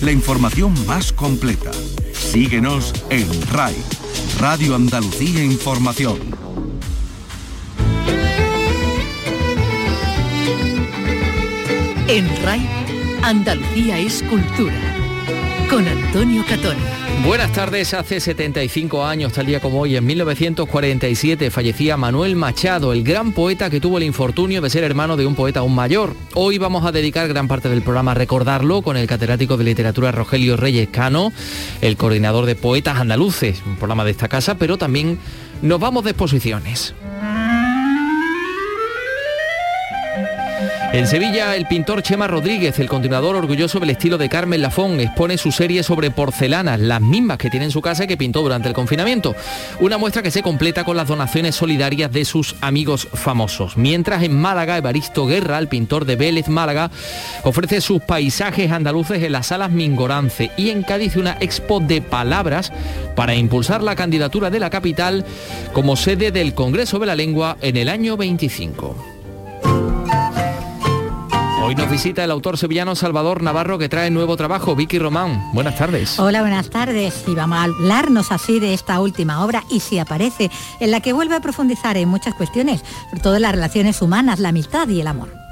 la información más completa. Síguenos en RAI, Radio Andalucía Información. En RAI, Andalucía es cultura. Con Antonio Catón. Buenas tardes, hace 75 años, tal día como hoy, en 1947, fallecía Manuel Machado, el gran poeta que tuvo el infortunio de ser hermano de un poeta aún mayor. Hoy vamos a dedicar gran parte del programa a recordarlo con el catedrático de literatura Rogelio Reyes Cano, el coordinador de poetas andaluces, un programa de esta casa, pero también nos vamos de exposiciones. En Sevilla, el pintor Chema Rodríguez, el continuador orgulloso del estilo de Carmen Lafón, expone su serie sobre porcelanas, las mismas que tiene en su casa y que pintó durante el confinamiento. Una muestra que se completa con las donaciones solidarias de sus amigos famosos. Mientras en Málaga, Evaristo Guerra, el pintor de Vélez Málaga, ofrece sus paisajes andaluces en las salas Mingorance y en Cádiz una expo de palabras para impulsar la candidatura de la capital como sede del Congreso de la Lengua en el año 25. Hoy nos visita el autor sevillano Salvador Navarro que trae nuevo trabajo. Vicky Román, buenas tardes. Hola, buenas tardes. Y vamos a hablarnos así de esta última obra y si aparece, en la que vuelve a profundizar en muchas cuestiones, sobre todo las relaciones humanas, la amistad y el amor.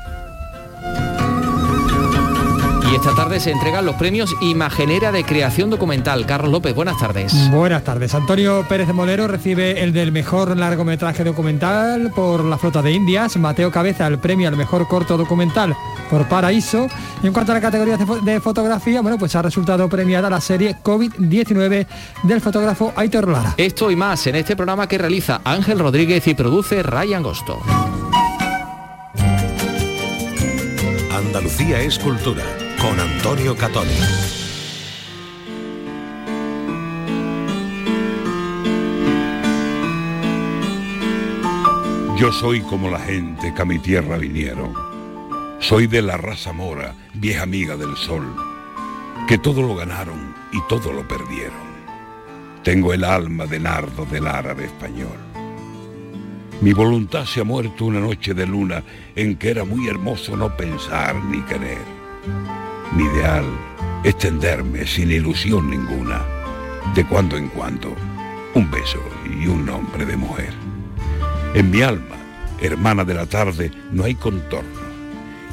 Y esta tarde se entregan los premios Imagenera de Creación Documental. Carlos López, buenas tardes. Buenas tardes. Antonio Pérez de Molero recibe el del mejor largometraje documental por La Flota de Indias. Mateo Cabeza el premio al mejor corto documental por Paraíso. Y en cuanto a la categoría de, fotografía, bueno, pues ha resultado premiada la serie COVID-19 del fotógrafo Aitor Lara. Esto y más en este programa que realiza Ángel Rodríguez y produce Ryan Gosto. Andalucía es cultura con Antonio Catoni. Yo soy como la gente que a mi tierra vinieron. Soy de la raza mora, vieja amiga del sol, que todo lo ganaron y todo lo perdieron. Tengo el alma de nardo del árabe español. Mi voluntad se ha muerto una noche de luna en que era muy hermoso no pensar ni querer. Mi ideal es tenderme sin ilusión ninguna, de cuando en cuando, un beso y un nombre de mujer. En mi alma, hermana de la tarde, no hay contorno,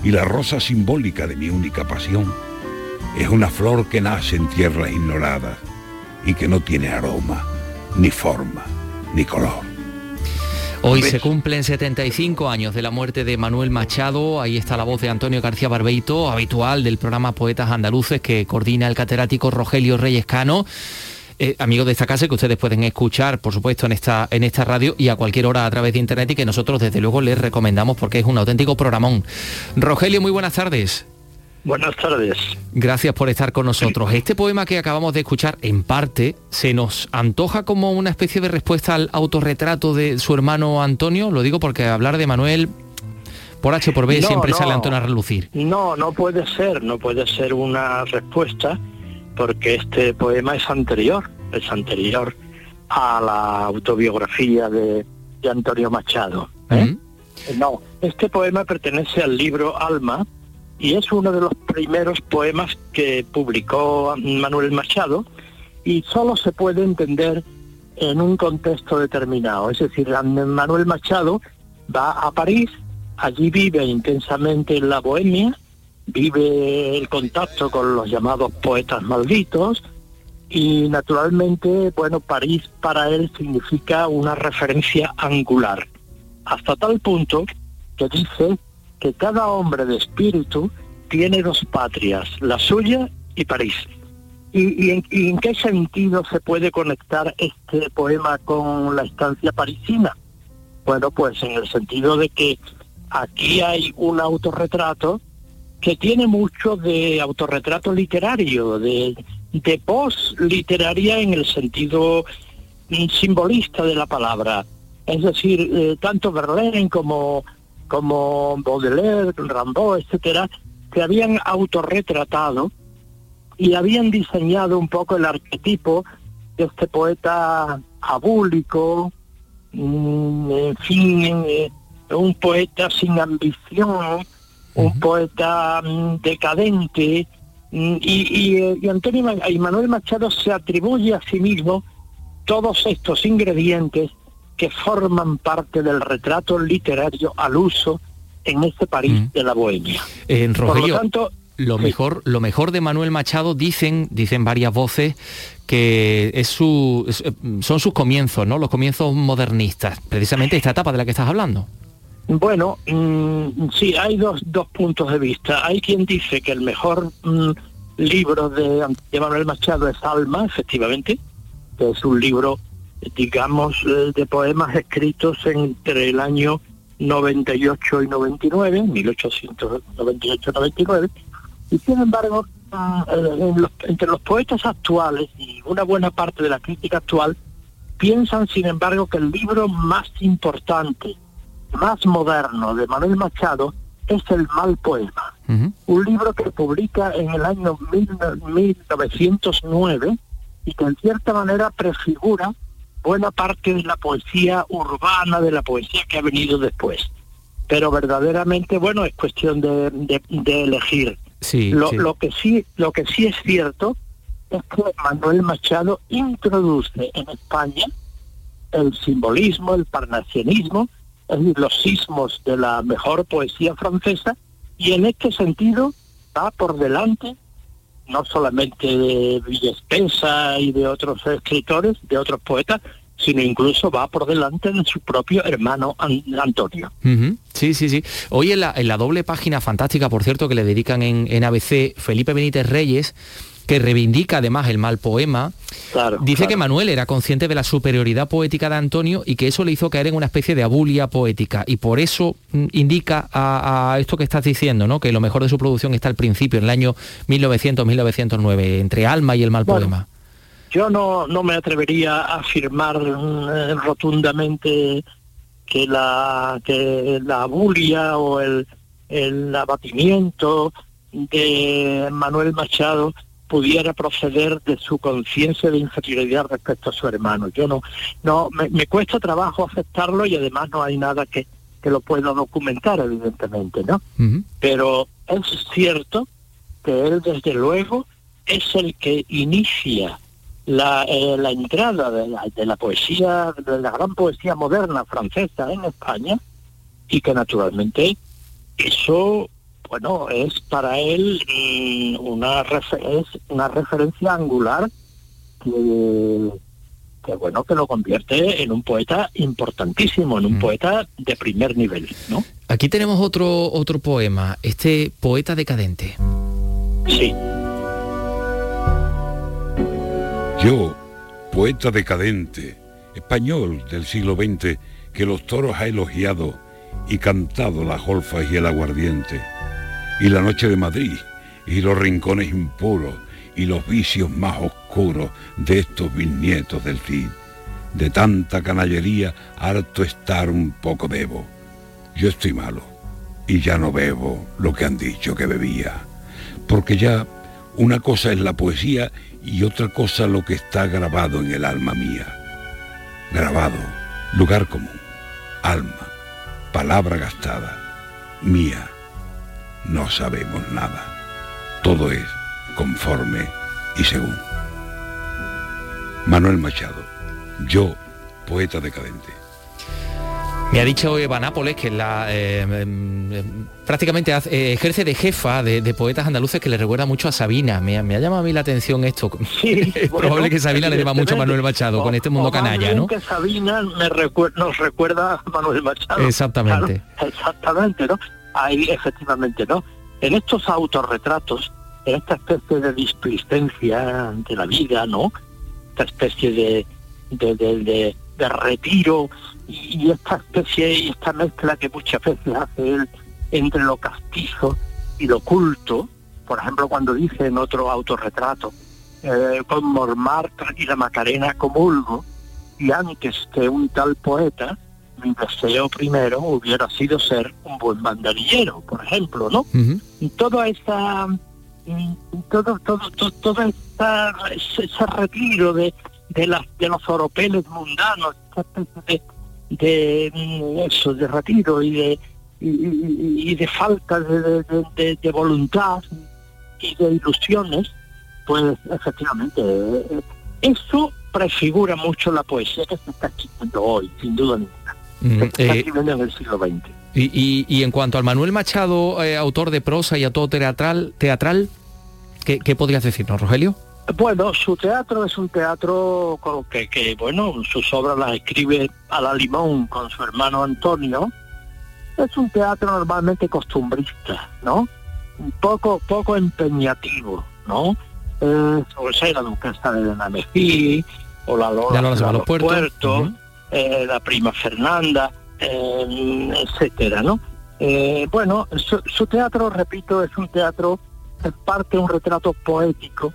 y la rosa simbólica de mi única pasión es una flor que nace en tierras ignoradas y que no tiene aroma, ni forma, ni color. Hoy se cumplen 75 años de la muerte de Manuel Machado. Ahí está la voz de Antonio García Barbeito, habitual del programa Poetas Andaluces que coordina el catedrático Rogelio Reyes Cano. Eh, amigos de esta casa que ustedes pueden escuchar, por supuesto, en esta, en esta radio y a cualquier hora a través de internet y que nosotros desde luego les recomendamos porque es un auténtico programón. Rogelio, muy buenas tardes. Buenas tardes. Gracias por estar con nosotros. Este poema que acabamos de escuchar, en parte, se nos antoja como una especie de respuesta al autorretrato de su hermano Antonio. Lo digo porque hablar de Manuel por H por B siempre sale Antonio a relucir. No, no puede ser, no puede ser una respuesta porque este poema es anterior, es anterior a la autobiografía de, Antonio Machado. ¿eh? No, este poema pertenece al libro Alma, y es uno de los primeros poemas que publicó Manuel Machado y solo se puede entender en un contexto determinado. Es decir, Manuel Machado va a París, allí vive intensamente en la bohemia, vive el contacto con los llamados poetas malditos y naturalmente, bueno, París para él significa una referencia angular, hasta tal punto que dice que cada hombre de espíritu tiene dos patrias, la suya y París. ¿Y, en, qué sentido se puede conectar este poema con la estancia parisina? Bueno, pues en el sentido de que aquí hay un autorretrato que tiene mucho de autorretrato literario, de, de literaria en el sentido simbolista de la palabra. Es decir, eh, tanto Verlaine como como Baudelaire, Rimbaud, etcétera, se habían autorretratado y habían diseñado un poco el arquetipo de este poeta abúlico, mm, en fin, eh, un poeta sin ambición, un poeta mm, decadente, Mm, Y, y, eh, y Antonio y Manuel Machado se atribuye a sí mismo todos estos ingredientes que forman parte del retrato literario al uso en este París Mm. de la Bohemia. En Por lo Rogelio, tanto, lo sí. mejor, lo mejor de Manuel Machado dicen, dicen varias voces que es su, es- eh, son sus comienzos, ¿no? Los comienzos modernistas, precisamente esta etapa de la que estás hablando. Bueno, mm, sí, hay dos, dos puntos de vista. Hay quien dice que el mejor mm, libro de, de Manuel Machado es Alma, efectivamente, que es un libro, digamos, eh, de poemas escritos entre el año 98 y 99, 1898-99, y sin embargo, eh, en los- entre los poetas actuales y una buena parte de la crítica actual, piensan, sin embargo, que el libro más importante más moderno de Manuel Machado es El mal poema, un libro que publica en el año mil- 1909 y que en cierta manera prefigura buena parte de la poesía urbana, de la poesía que ha venido después. Pero verdaderamente, bueno, es cuestión de, de- de elegir. Sí, Lo, sí. lo que sí, lo que sí es cierto es que Manuel Machado introduce en España el simbolismo, el parnasianismo, es decir, los sismos de la mejor poesía francesa, y en este sentido va por delante no solamente de Villespesa y de otros escritores, de otros poetas, sino incluso va por delante de su propio hermano An- Antonio. Sí, sí, sí. Hoy en la, en la doble página fantástica, por cierto, que le dedican en, en ABC, Felipe Benítez Reyes, que reivindica además el mal poema, Claro, dice claro. que Manuel era consciente de la superioridad poética de Antonio y que eso le hizo caer en una especie de abulia poética. Y por eso mm, indica a, a esto que estás diciendo, ¿no? Que lo mejor de su producción está al principio, en el año 1900-1909, entre Alma y el mal Bueno, poema. Yo no, no me atrevería a afirmar mm, eh, rotundamente que la, que la abulia o el, el abatimiento de Manuel Machado pudiera proceder de su conciencia de inferioridad respecto a su hermano. Yo no, no me, me cuesta trabajo aceptarlo y además no hay nada que, que lo pueda documentar, evidentemente, ¿no? Pero es cierto que él desde luego es el que inicia la, eh, la entrada de la, de la poesía, de la gran poesía moderna francesa en España y que naturalmente eso, bueno, es para él mm, una, refe- es una referencia angular que, que, bueno, que lo convierte en un poeta importantísimo, en un Mm. poeta de primer nivel, ¿no? Aquí tenemos otro, otro poema, este poeta decadente. Sí. Yo, poeta decadente, español del siglo XX, que los toros ha elogiado y cantado las golfas y el aguardiente, y la noche de Madrid, y los rincones impuros, y los vicios más oscuros de estos bisnietos del Cid. De tanta canallería, harto estar un poco debo. Yo estoy malo, y ya no bebo lo que han dicho que bebía, porque ya una cosa es la poesía y otra cosa lo que está grabado en el alma mía. Grabado, lugar común, alma, palabra gastada, mía. No sabemos nada. Todo es conforme y según. Manuel Machado, yo, poeta decadente. Me ha dicho Eva Nápoles, que la, eh, em, em, prácticamente hace- eh, ejerce de jefa de, de poetas andaluces que le recuerda mucho a Sabina. Me, ha- me ha llamado a mí la atención esto. Sí, es bueno, probable que Sabina le deba mucho a Manuel. Machado con este mundo canalla, ¿no? que Sabina me recuer- nos recuerda a Manuel Machado. Exactamente. Claro, exactamente, ¿no? Ahí, efectivamente, ¿no? En estos autorretratos, en esta especie de displicencia de la vida, ¿no? Esta especie de, de, de- de- retiro y, esta especie y esta mezcla que muchas veces hace él entre lo castizo y lo culto, por ejemplo, cuando dice en otro autorretrato, eh, con Montmartre y la Macarena comulgo, y antes que un tal poeta, mi deseo primero hubiera sido ser un buen banderillero, por ejemplo, ¿no? Y toda esta y todo todo todo, todo esta- ese, ese retiro de de las de los oropeles mundanos de, de mm, eso de retiro y de y, y- y de falta de, de- de- de- de voluntad y de ilusiones, pues efectivamente, eh, eso prefigura mucho la poesía que se está escribiendo hoy, sin duda ninguna. Mm, eh, escribiendo en el siglo XX. y, y- y en cuanto al Manuel Machado, eh, autor de prosa y autor teatral, teatral ¿qué, qué podrías decirnos, Rogelio? Bueno, su teatro es un teatro con que, que, bueno, sus obras las escribe a la limón con su hermano Antonio. Es un teatro normalmente costumbrista, ¿no? Un poco, poco empeñativo, ¿no? Eh, sobre sea, la duquesa de Namejí, o la Lola, a de los puertos. Eh, la prima Fernanda, eh, etcétera, ¿no? Eh, bueno, su, su teatro, repito, es un teatro en parte un retrato poético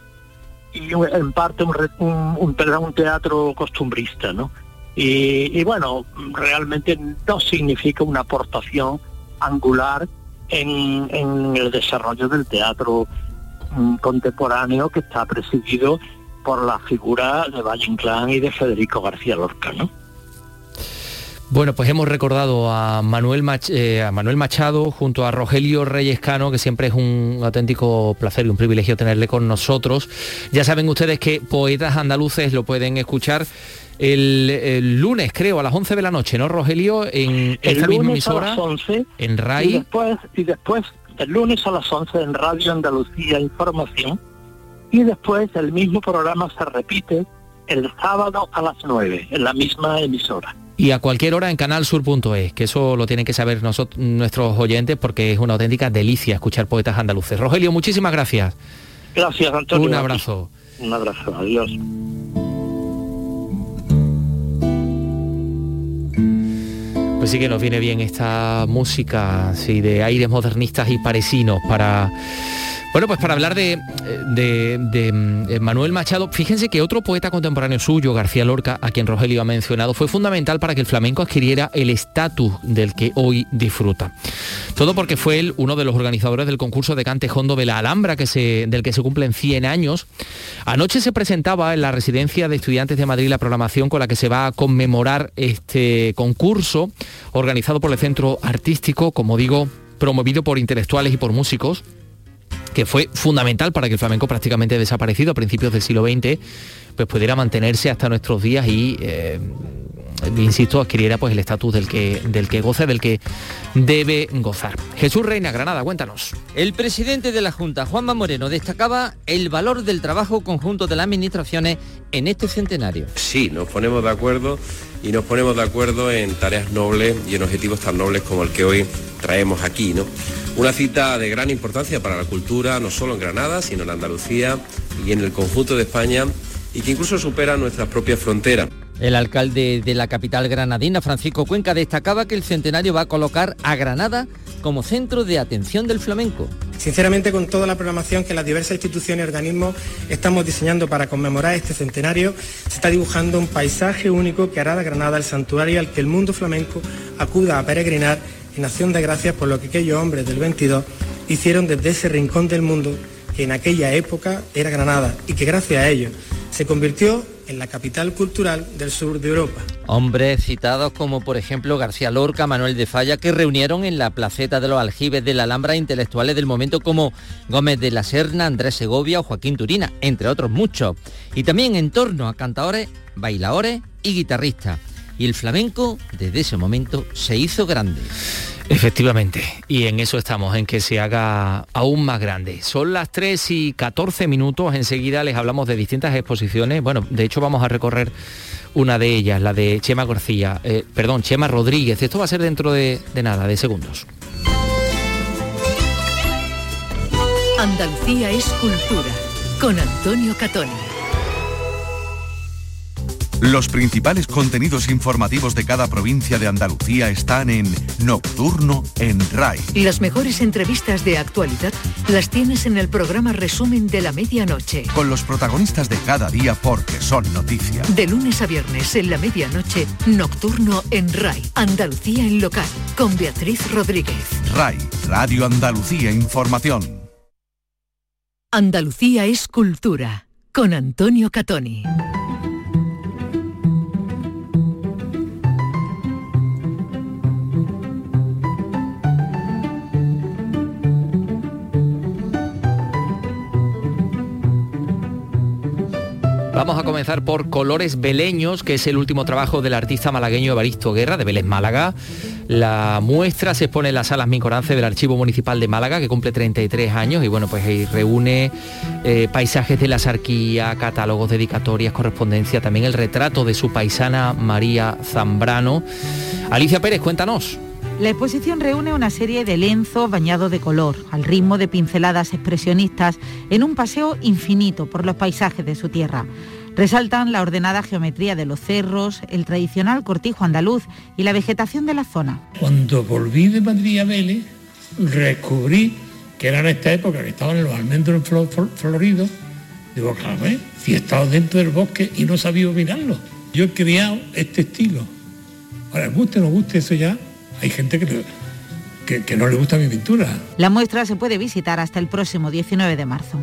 y en parte un, un, un- un teatro costumbrista, ¿no? Y, bueno, realmente no significa una aportación angular en, en el desarrollo del teatro mm, contemporáneo que está presidido por la figura de Valle Inclán y de Federico García Lorca, ¿no? Bueno, pues hemos recordado a Manuel, Mach- eh, a Manuel Machado junto a Rogelio Reyes Cano, que siempre es un auténtico placer y un privilegio tenerle con nosotros. Ya saben ustedes que Poetas Andaluces lo pueden escuchar el, el lunes, creo, a las 11 de la noche, ¿no, Rogelio? En El esta misma lunes a emisora, las 11 en y RAI. después, y después el lunes a las 11 en Radio Andalucía Información y después el mismo programa se repite el sábado a las 9 en la misma emisora. Y a cualquier hora en canalsur.es, que eso lo tienen que saber nosotros, nuestros oyentes porque es una auténtica delicia escuchar poetas andaluces. Rogelio, muchísimas gracias. Gracias, Antonio. Un abrazo. Un abrazo, adiós. Pues sí que nos viene bien esta música así de aires modernistas y parisinos para bueno pues para hablar de, mm, eh, Manuel Machado. Fíjense que otro poeta contemporáneo suyo, García Lorca, a quien Rogelio ha mencionado, fue fundamental para que el flamenco adquiriera el estatus del que hoy disfruta. Todo porque fue él uno de los organizadores del concurso de cante hondo de la Alhambra, que se, del que se cumplen 100 años. Anoche se presentaba en la residencia de estudiantes de Madrid la programación con la que se va a conmemorar este concurso, organizado por el Centro Artístico, como digo, promovido por intelectuales y por músicos que fue fundamental para que el flamenco prácticamente desaparecido a principios del siglo XX pues pudiera mantenerse hasta nuestros días y eh, insisto adquiriera pues el estatus del que del que goza del que debe gozar Jesús Reina Granada cuéntanos El presidente de la Junta, Juanma Moreno, destacaba el valor del trabajo conjunto de las administraciones en este centenario. Sí, nos ponemos de acuerdo y nos ponemos de acuerdo en tareas nobles y en objetivos tan nobles como el que hoy traemos aquí, ¿no? Una cita de gran importancia para la cultura, no solo en Granada, sino en Andalucía y en el conjunto de España y que incluso supera nuestras propias fronteras. El alcalde de la capital granadina, Francisco Cuenca, destacaba que el centenario va a colocar a Granada como centro de atención del flamenco. Sinceramente, con toda la programación que las diversas instituciones y organismos estamos diseñando para conmemorar este centenario, se está dibujando un paisaje único que hará de Granada el santuario al que el mundo flamenco acuda a peregrinar en acción de gracias por lo que aquellos hombres del 22 hicieron desde ese rincón del mundo que en aquella época era Granada y que gracias a ellos se convirtió en la capital cultural del sur de Europa. Hombres citados como por ejemplo García Lorca, Manuel de Falla, que reunieron en la placeta de los aljibes de la Alhambra intelectuales del momento como Gómez de la Serna, Andrés Segovia o Joaquín Turina, entre otros muchos. Y también en torno a cantadores, bailadores y guitarristas. Y el flamenco, desde ese momento, se hizo grande. Efectivamente, y en eso estamos, en que se haga aún más grande. Son las 3 y 14 minutos, enseguida les hablamos de distintas exposiciones. Bueno, de hecho vamos a recorrer una de ellas, la de Chema García, eh, perdón, Chema Rodríguez. Esto va a ser dentro de, de nada, de segundos. Andalucía es cultura, con Antonio Catoni. Los principales contenidos informativos de cada provincia de Andalucía están en Nocturno en RAI. Las mejores entrevistas de actualidad las tienes en el programa Resumen de la Medianoche. Con los protagonistas de cada día porque son noticia. De lunes a viernes en la medianoche, Nocturno en RAI, Andalucía en local, con Beatriz Rodríguez. RAI, Radio Andalucía Información. Andalucía es cultura, con Antonio Catoni. Vamos a comenzar por Colores Beleños, que es el último trabajo del artista malagueño Evaristo Guerra, de Vélez Málaga. La muestra se expone en las salas Mincorance del Archivo Municipal de Málaga, que cumple 33 años, y bueno, pues ahí reúne eh, paisajes de la sarquía, catálogos, dedicatorias, correspondencia, también el retrato de su paisana María Zambrano. Alicia Pérez, cuéntanos. La exposición reúne una serie de lienzos bañados de color, al ritmo de pinceladas expresionistas, en un paseo infinito por los paisajes de su tierra. Resaltan la ordenada geometría de los cerros, el tradicional cortijo andaluz y la vegetación de la zona. Cuando volví de Madrid a Vélez, descubrí que era en esta época que estaban los almendros floridos. Digo, claro, ¿eh? si he estado dentro del bosque y no sabía mirarlo. Yo he creado este estilo. Ahora, guste o no guste, eso ya hay gente que, que, no le gusta mi pintura. La muestra se puede visitar hasta el próximo 19 de marzo.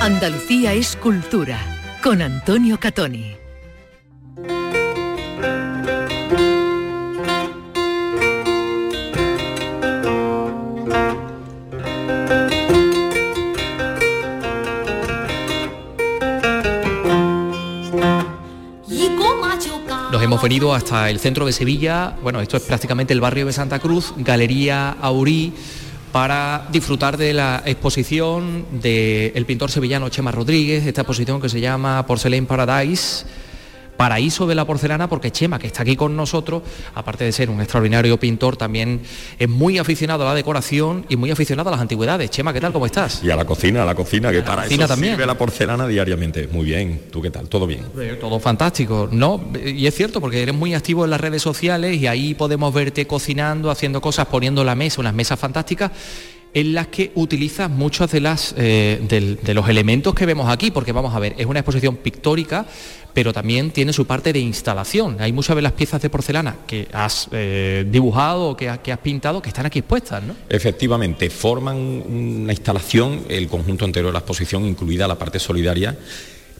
Andalucía es cultura con Antonio Catoni. Hemos venido hasta el centro de Sevilla, bueno, esto es prácticamente el barrio de Santa Cruz, Galería Aurí, para disfrutar de la exposición del pintor sevillano Chema Rodríguez, esta exposición que se llama Porcelain Paradise paraíso de la porcelana porque Chema, que está aquí con nosotros, aparte de ser un extraordinario pintor, también es muy aficionado a la decoración y muy aficionado a las antigüedades. Chema, ¿qué tal? ¿Cómo estás? Y a la cocina, a la cocina, que para eso también. sirve la porcelana diariamente. Muy bien. ¿Tú qué tal? ¿Todo bien? Todo fantástico. No, y es cierto porque eres muy activo en las redes sociales y ahí podemos verte cocinando, haciendo cosas, poniendo la mesa, unas mesas fantásticas en las que utilizas muchos de, las, eh, de, los elementos que vemos aquí, porque vamos a ver, es una exposición pictórica, pero también tiene su parte de instalación. Hay muchas de las piezas de porcelana que has eh, dibujado que, que, has pintado que están aquí expuestas, ¿no? Efectivamente, forman una instalación, el conjunto entero de la exposición, incluida la parte solidaria,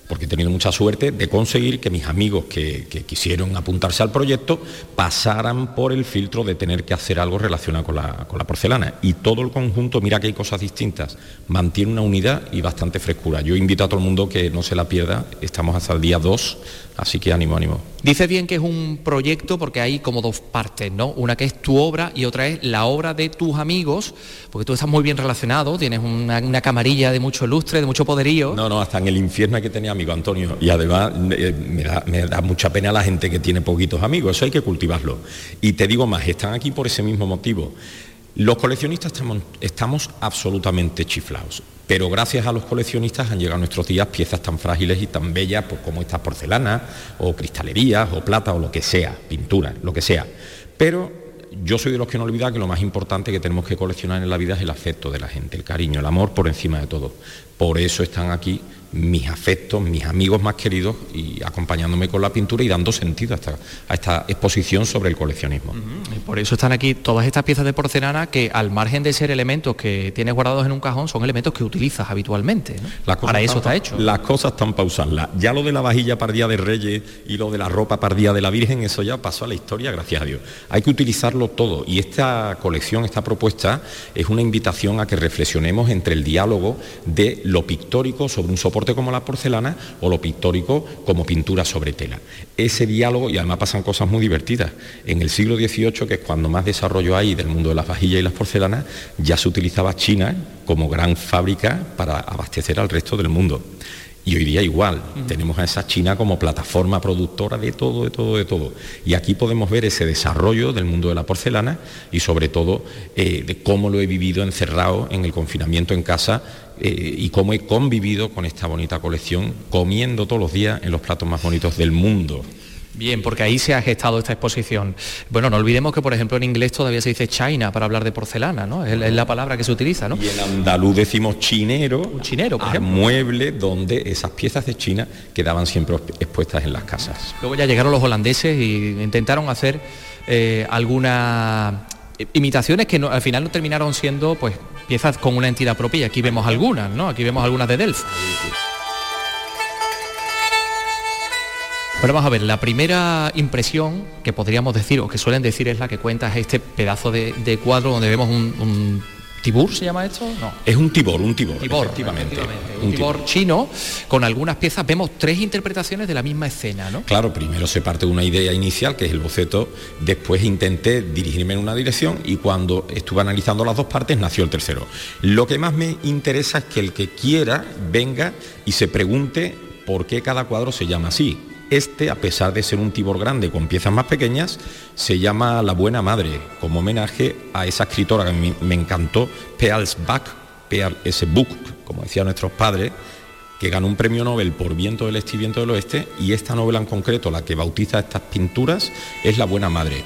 porque he tenido mucha suerte de conseguir que mis amigos que, quisieron apuntarse al proyecto pasaran por el filtro de tener que hacer algo relacionado con la, con la, porcelana. Y todo el conjunto, mira que hay cosas distintas, mantiene una unidad y bastante frescura. Yo invito a todo el mundo que no se la pierda, estamos hasta el día 2 Así que ánimo, ánimo. Dice bien que es un proyecto porque hay como dos partes, ¿no? Una que es tu obra y otra es la obra de tus amigos, porque tú estás muy bien relacionado, tienes una, camarilla de mucho lustre, de mucho poderío. No, no, hasta en el infierno que tener amigo Antonio. Y además eh, me, da, mucha pena la gente que tiene poquitos amigos, eso hay que cultivarlo. Y te digo más, están aquí por ese mismo motivo. Los coleccionistas estamos, absolutamente chiflados, pero gracias a los coleccionistas han llegado a nuestros días piezas tan frágiles y tan bellas pues, como estas porcelanas o cristalerías o plata o lo que sea, pintura, lo que sea. Pero yo soy de los que no olvida que lo más importante que tenemos que coleccionar en la vida es el afecto de la gente, el cariño, el amor por encima de todo. Por eso están aquí mis afectos, mis amigos más queridos y acompañándome con la pintura y dando sentido a esta, exposición sobre el coleccionismo. Y por eso están aquí todas estas piezas de porcelana que al margen de ser elementos que tienes guardados en un cajón, son elementos que utilizas habitualmente. Para eso está hecho. Las cosas están para usarlas. Ya lo de la vajilla para Día de Reyes y lo de la ropa para Día de la Virgen, eso ya pasó a la historia, gracias a Dios. Hay que utilizarlo todo y esta colección, esta propuesta, es una invitación a que reflexionemos entre el diálogo de lo pictórico sobre un soporte como la porcelana o lo pictórico como pintura sobre tela. Ese diálogo, y además pasan cosas muy divertidas, en el siglo XVIII, que es cuando más desarrollo hay del mundo de las vajillas y las porcelanas, ya se utilizaba China como gran fábrica para abastecer al resto del mundo. Y hoy día igual, tenemos a esa China como plataforma productora de todo, de todo, de todo. Y aquí podemos ver ese desarrollo del mundo de la porcelana y sobre todo eh, de cómo lo he vivido encerrado en el confinamiento en casa eh, y cómo he convivido con esta bonita colección, comiendo todos los días en los platos más bonitos del mundo. Bien, porque ahí se ha gestado esta exposición. Bueno, no olvidemos que, por ejemplo, en inglés todavía se dice China para hablar de porcelana, ¿no? Es, la palabra que se utiliza, ¿no? Y en andaluz decimos chinero, Un chinero, por mueble donde esas piezas de China quedaban siempre expuestas en las casas. Luego ya llegaron los holandeses y intentaron hacer eh, algunas imitaciones que al final no terminaron siendo, pues, piezas con una entidad propia. Y aquí vemos algunas, ¿no? Aquí vemos algunas de Delft. Bueno, vamos a ver, la primera impresión que podríamos decir, o que suelen decir, es la que cuenta este pedazo de, cuadro donde vemos un, ¿Tibur se llama esto? No. Es un tibor, un tibor, Tibor, efectivamente. efectivamente. Un tibor chino con algunas piezas. Vemos tres interpretaciones de la misma escena, ¿no? Claro, primero se parte de una idea inicial, que es el boceto, después intenté dirigirme en una dirección y cuando estuve analizando las dos partes nació el tercero. Lo que más me interesa es que el que quiera venga y se pregunte por qué cada cuadro se llama así. Este, a pesar de ser un tibor grande con piezas más pequeñas, se llama La Buena Madre, como homenaje a esa escritora que me encantó, S. Book, como decían nuestros padres, que ganó un premio Nobel por Viento del Este y Viento del Oeste, y esta novela en concreto, la que bautiza estas pinturas, es La Buena Madre.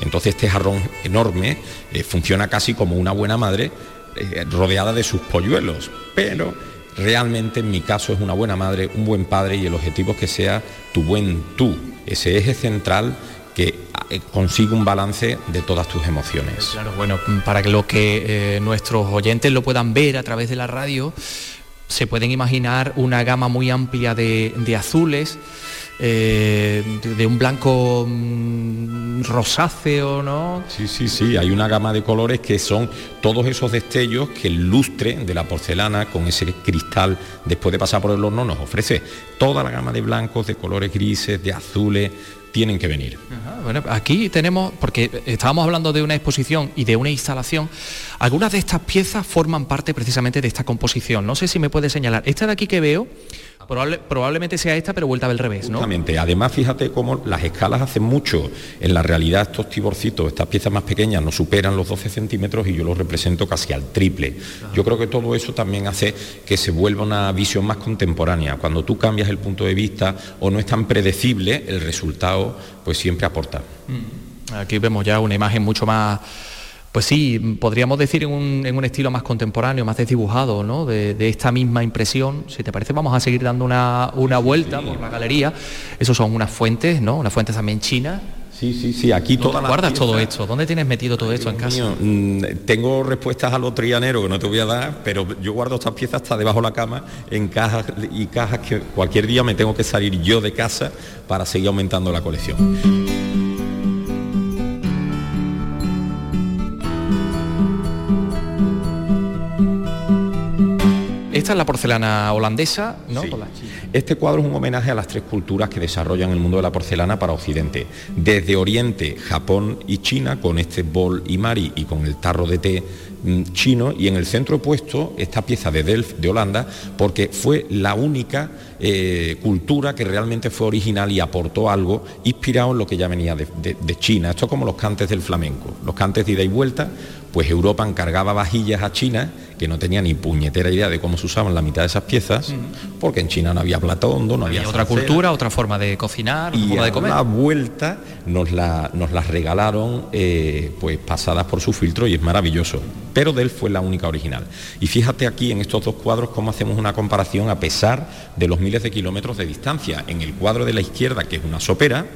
Entonces este jarrón enorme eh, funciona casi como una buena madre eh, rodeada de sus polluelos, pero realmente en mi caso es una buena madre, un buen padre y el objetivo es que sea tu buen tú, ese eje central que eh, consigue un balance de todas tus emociones. Claro, bueno, para que lo que eh, nuestros oyentes lo puedan ver a través de la radio, se pueden imaginar una gama muy amplia de azules, eh, de, un blanco mm, rosáceo, ¿no? Sí, sí, sí, hay una gama de colores que son todos esos destellos que el lustre de la porcelana con ese cristal después de pasar por el horno nos ofrece. Toda la gama de blancos, de colores grises, de azules, tienen que venir. Ajá, bueno, aquí tenemos, porque estábamos hablando de una exposición y de una instalación, algunas de estas piezas forman parte precisamente de esta composición. No sé si me puede señalar. Esta de aquí que veo, probable- probablemente sea esta, pero vuelta del revés, ¿no? Justamente. Además, fíjate cómo las escalas hacen mucho. En la realidad, estos tiborcitos, estas piezas más pequeñas, no superan los 12 centímetros y yo los represento casi al triple. Yo creo que todo eso también hace que se vuelva una visión más contemporánea. Cuando tú cambias el punto de vista o no es tan predecible, el resultado pues siempre aporta. Aquí vemos ya una imagen mucho más, pues sí, podríamos decir en un, en un estilo más contemporáneo, más desdibujado, ¿no? De, de esta misma impresión. Si te parece, vamos a seguir dando una, una vuelta por la galería. Esos son unas fuentes, ¿no? Unas fuentes también chinas. Sí, sí, sí, aquí ¿Dónde todas guardas todo esto? ¿Dónde tienes metido todo esto en casa? Mío, mm, tengo respuestas a lo trianero que no te voy a dar, pero yo guardo estas piezas hasta debajo de la cama en cajas y cajas que cualquier día me tengo que salir yo de casa para seguir aumentando la colección. Esta es la porcelana holandesa, ¿no? Sí. Este cuadro es un homenaje a las tres culturas que desarrollan el mundo de la porcelana para Occidente. Desde Oriente, Japón y China, con este bol y mari y con el tarro de té mm, chino, y en el centro puesto esta pieza de Delft de Holanda, porque fue la única eh, cultura que realmente fue original y aportó algo inspirado en lo que ya venía de, de- de China. Esto es como los cantes del flamenco, los cantes de ida y vuelta, pues Europa encargaba vajillas a China que no tenía ni puñetera idea de cómo se usaban la mitad de esas piezas, porque en China no había plata hondo, no había Había otra cultura, otra forma de cocinar, otra y forma de comer. la vuelta nos, la- nos las regalaron eh, pues pasadas por su filtro y es maravilloso. Pero de él fue la única original. Y fíjate aquí en estos dos cuadros cómo hacemos una comparación a pesar de los miles de kilómetros de distancia. En el cuadro de la izquierda, que es una sopera,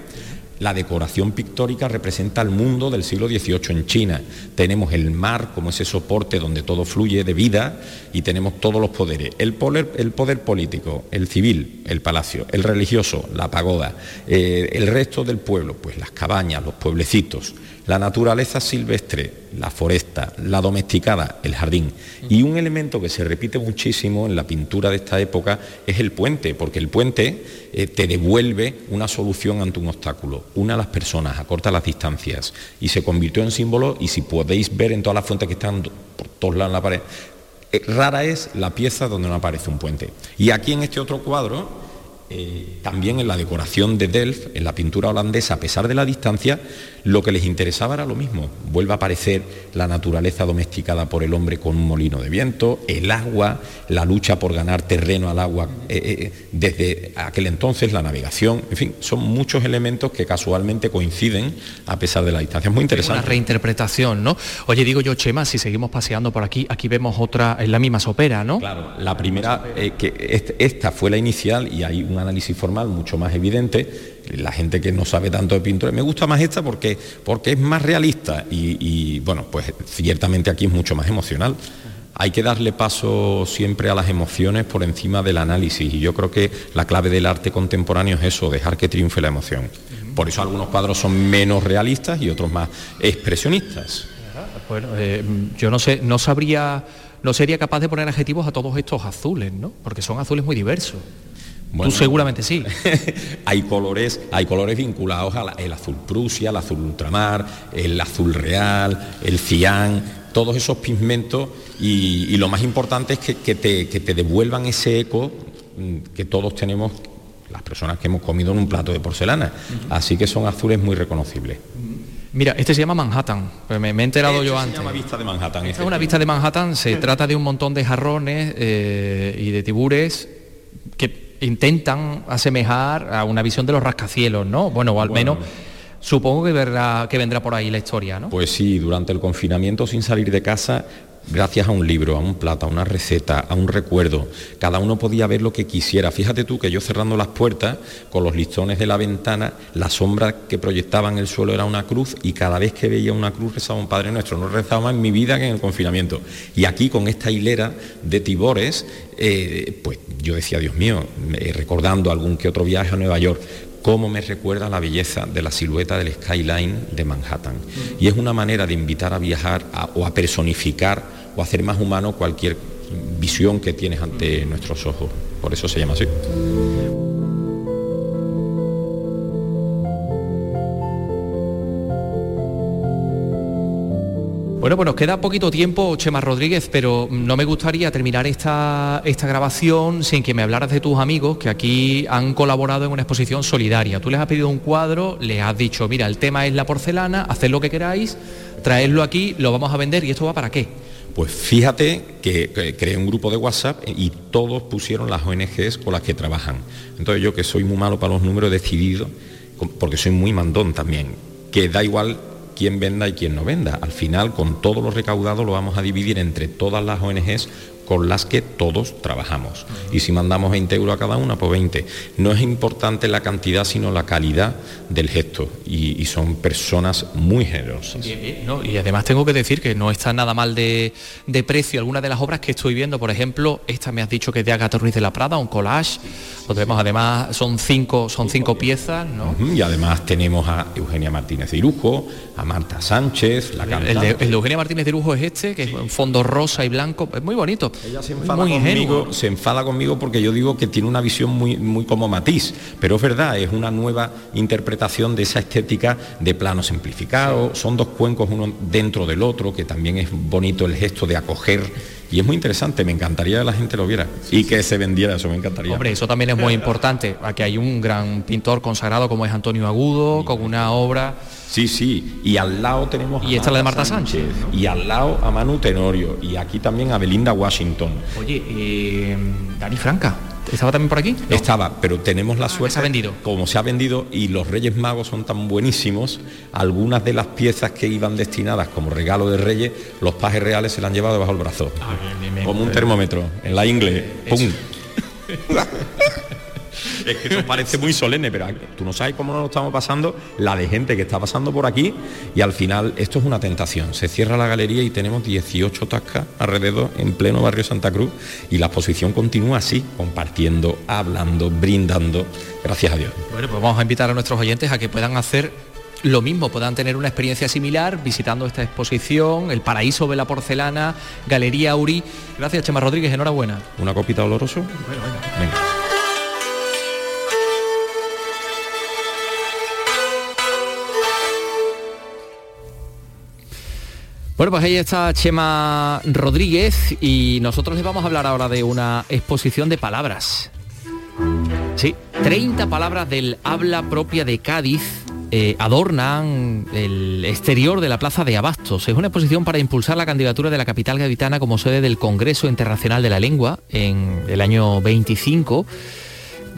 la decoración pictórica representa el mundo del siglo XVIII en China. Tenemos el mar como ese soporte donde todo fluye de vida y tenemos todos los poderes. El poder, el poder político, el civil, el palacio, el religioso, la pagoda, eh, el resto del pueblo, pues las cabañas, los pueblecitos, la naturaleza silvestre, la foresta, la domesticada, el jardín. Y un elemento que se repite muchísimo en la pintura de esta época es el puente, porque el puente eh, te devuelve una solución ante un obstáculo, una a las personas, acorta las distancias y se convirtió en símbolo y si podéis ver en todas las fuentes que están por todos lados en la pared, eh, rara es la pieza donde no aparece un puente. Y aquí en este otro cuadro, eh, también en la decoración de Delft, en la pintura holandesa, a pesar de la distancia, lo que les interesaba era lo mismo. Vuelve a aparecer la naturaleza domesticada por el hombre con un molino de viento, el agua, la lucha por ganar terreno al agua eh, eh, desde aquel entonces, la navegación, en fin, son muchos elementos que casualmente coinciden a pesar de la distancia. Es muy Una interesante. reinterpretación, ¿no? Oye, digo yo, Chema, si seguimos paseando por aquí, aquí vemos otra, es la misma sopera, ¿no? Claro, la primera, que est- esta fue la inicial y hay un análisis formal mucho más evidente. La gente que no sabe tanto de pintura, me gusta más esta porque, porque es más realista y, y, bueno, pues ciertamente aquí es mucho más emocional. Hay que darle paso siempre a las emociones por encima del análisis y yo creo que la clave del arte contemporáneo es eso, dejar que triunfe la emoción. Por eso algunos cuadros son menos realistas y otros más expresionistas. Bueno, eh, yo no sé, no sabría, no sería capaz de poner adjetivos a todos estos azules, ¿no? Porque son azules muy diversos. Tú seguramente sí. hay colores, hay colores vinculados al azul Prusia, el azul ultramar, el azul real, el cian, todos esos pigmentos y, lo más importante es que, te, devuelvan ese eco mm, que todos tenemos las personas que hemos comido en un plato de porcelana. Así que son azules muy reconocibles. Mira, este se llama Manhattan, pues me, he enterado este yo se antes. Llama vista de Manhattan. es una vista de Manhattan, se trata de un montón de jarrones eh, y de tibures que intentan asemejar a una visión de los rascacielos, ¿no? Bueno, o al menos supongo que, verá, que vendrá por ahí la historia, ¿no? Pues sí, durante el confinamiento sin salir de casa gracias a un libro, a un plato, a una receta, a un recuerdo. Cada uno podía ver lo que quisiera. Fíjate tú que yo cerrando las puertas, con los listones de la ventana, la sombra que proyectaba en el suelo era una cruz y cada vez que veía una cruz rezaba un Padre Nuestro. No rezaba más en mi vida que en el confinamiento. Y aquí con esta hilera de tibores, eh, pues yo decía, Dios mío, recordando algún que otro viaje a Nueva York, cómo me recuerda la belleza de la silueta del skyline de Manhattan. Y es una manera de invitar a viajar o a personificar o hacer más humano cualquier visión que tienes ante nuestros ojos. Por eso se llama así. Bueno, pues nos queda poquito tiempo, Chema Rodríguez, pero no me gustaría terminar esta, esta grabación sin que me hablaras de tus amigos que aquí han colaborado en una exposición solidaria. Tú les has pedido un cuadro, les has dicho, mira, el tema es la porcelana, haced lo que queráis, traedlo aquí, lo vamos a vender y esto va para qué. Pues fíjate que, creé un grupo de WhatsApp y todos pusieron las ONGs con las que trabajan. Entonces yo que soy muy malo para los números he decidido, porque soy muy mandón también, que da igual quién venda y quién no venda. Al final, con todos los recaudados lo vamos a dividir entre todas las ONGs con las que todos trabajamos. Y si mandamos 20 euros a cada una, pues 20. No es importante la cantidad, sino la calidad del gesto. Y, son personas muy generosas. y además tengo que decir que no está nada mal de, precio algunas de las obras que estoy viendo. Por ejemplo, esta me has dicho que es de Agatha Ruiz de la Prada, un collage. Lo tenemos además, son cinco, son cinco piezas. Y además tenemos a Eugenia Martínez de Irujo, a Marta Sánchez, la el, de, el de Eugenia Martínez de Irujo es este, que es un fondo rosa y blanco. Es muy bonito. Ella se enfada, conmigo, se enfada conmigo porque yo digo que tiene una visión muy, muy como matiz, pero es verdad, es una nueva interpretación de esa estética de plano simplificado, son dos cuencos uno dentro del otro, que también es bonito el gesto de acoger. Y es muy interesante, me encantaría que la gente lo viera. Y que se vendiera, eso me encantaría. Hombre, eso también es muy importante. Aquí hay un gran pintor consagrado como es Antonio Agudo, con una obra. Sí, sí, y al lado tenemos... Y esta es la de Marta Sánchez. Y al lado a Manu Tenorio, y aquí también a Belinda Washington. Oye, eh, Dani Franca. ¿Estaba también por aquí? Estaba, pero tenemos la ah, suerte. Se ha vendido. Como se ha vendido y los Reyes Magos son tan buenísimos, algunas de las piezas que iban destinadas como regalo de Reyes, los pajes reales se las han llevado debajo del brazo. Ah, como un termómetro, en la ingle. ¡Pum! es que eso parece muy solemne, pero tú no sabes cómo nos lo estamos pasando, la de gente que está pasando por aquí y al final esto es una tentación. Se cierra la galería y tenemos 18 tascas alrededor en pleno barrio Santa Cruz y la exposición continúa así, compartiendo, hablando, brindando, gracias a Dios. Bueno, pues vamos a invitar a nuestros oyentes a que puedan hacer lo mismo, puedan tener una experiencia similar visitando esta exposición, el paraíso de la porcelana, Galería Uri. Gracias, Chema Rodríguez, enhorabuena. ¿Una copita oloroso? Bueno, venga. Bueno, pues ahí está Chema Rodríguez y nosotros les vamos a hablar ahora de una exposición de palabras. Sí, 30 palabras del habla propia de Cádiz eh, adornan el exterior de la Plaza de Abastos. Es una exposición para impulsar la candidatura de la capital gaditana como sede del Congreso Internacional de la Lengua en el año 25.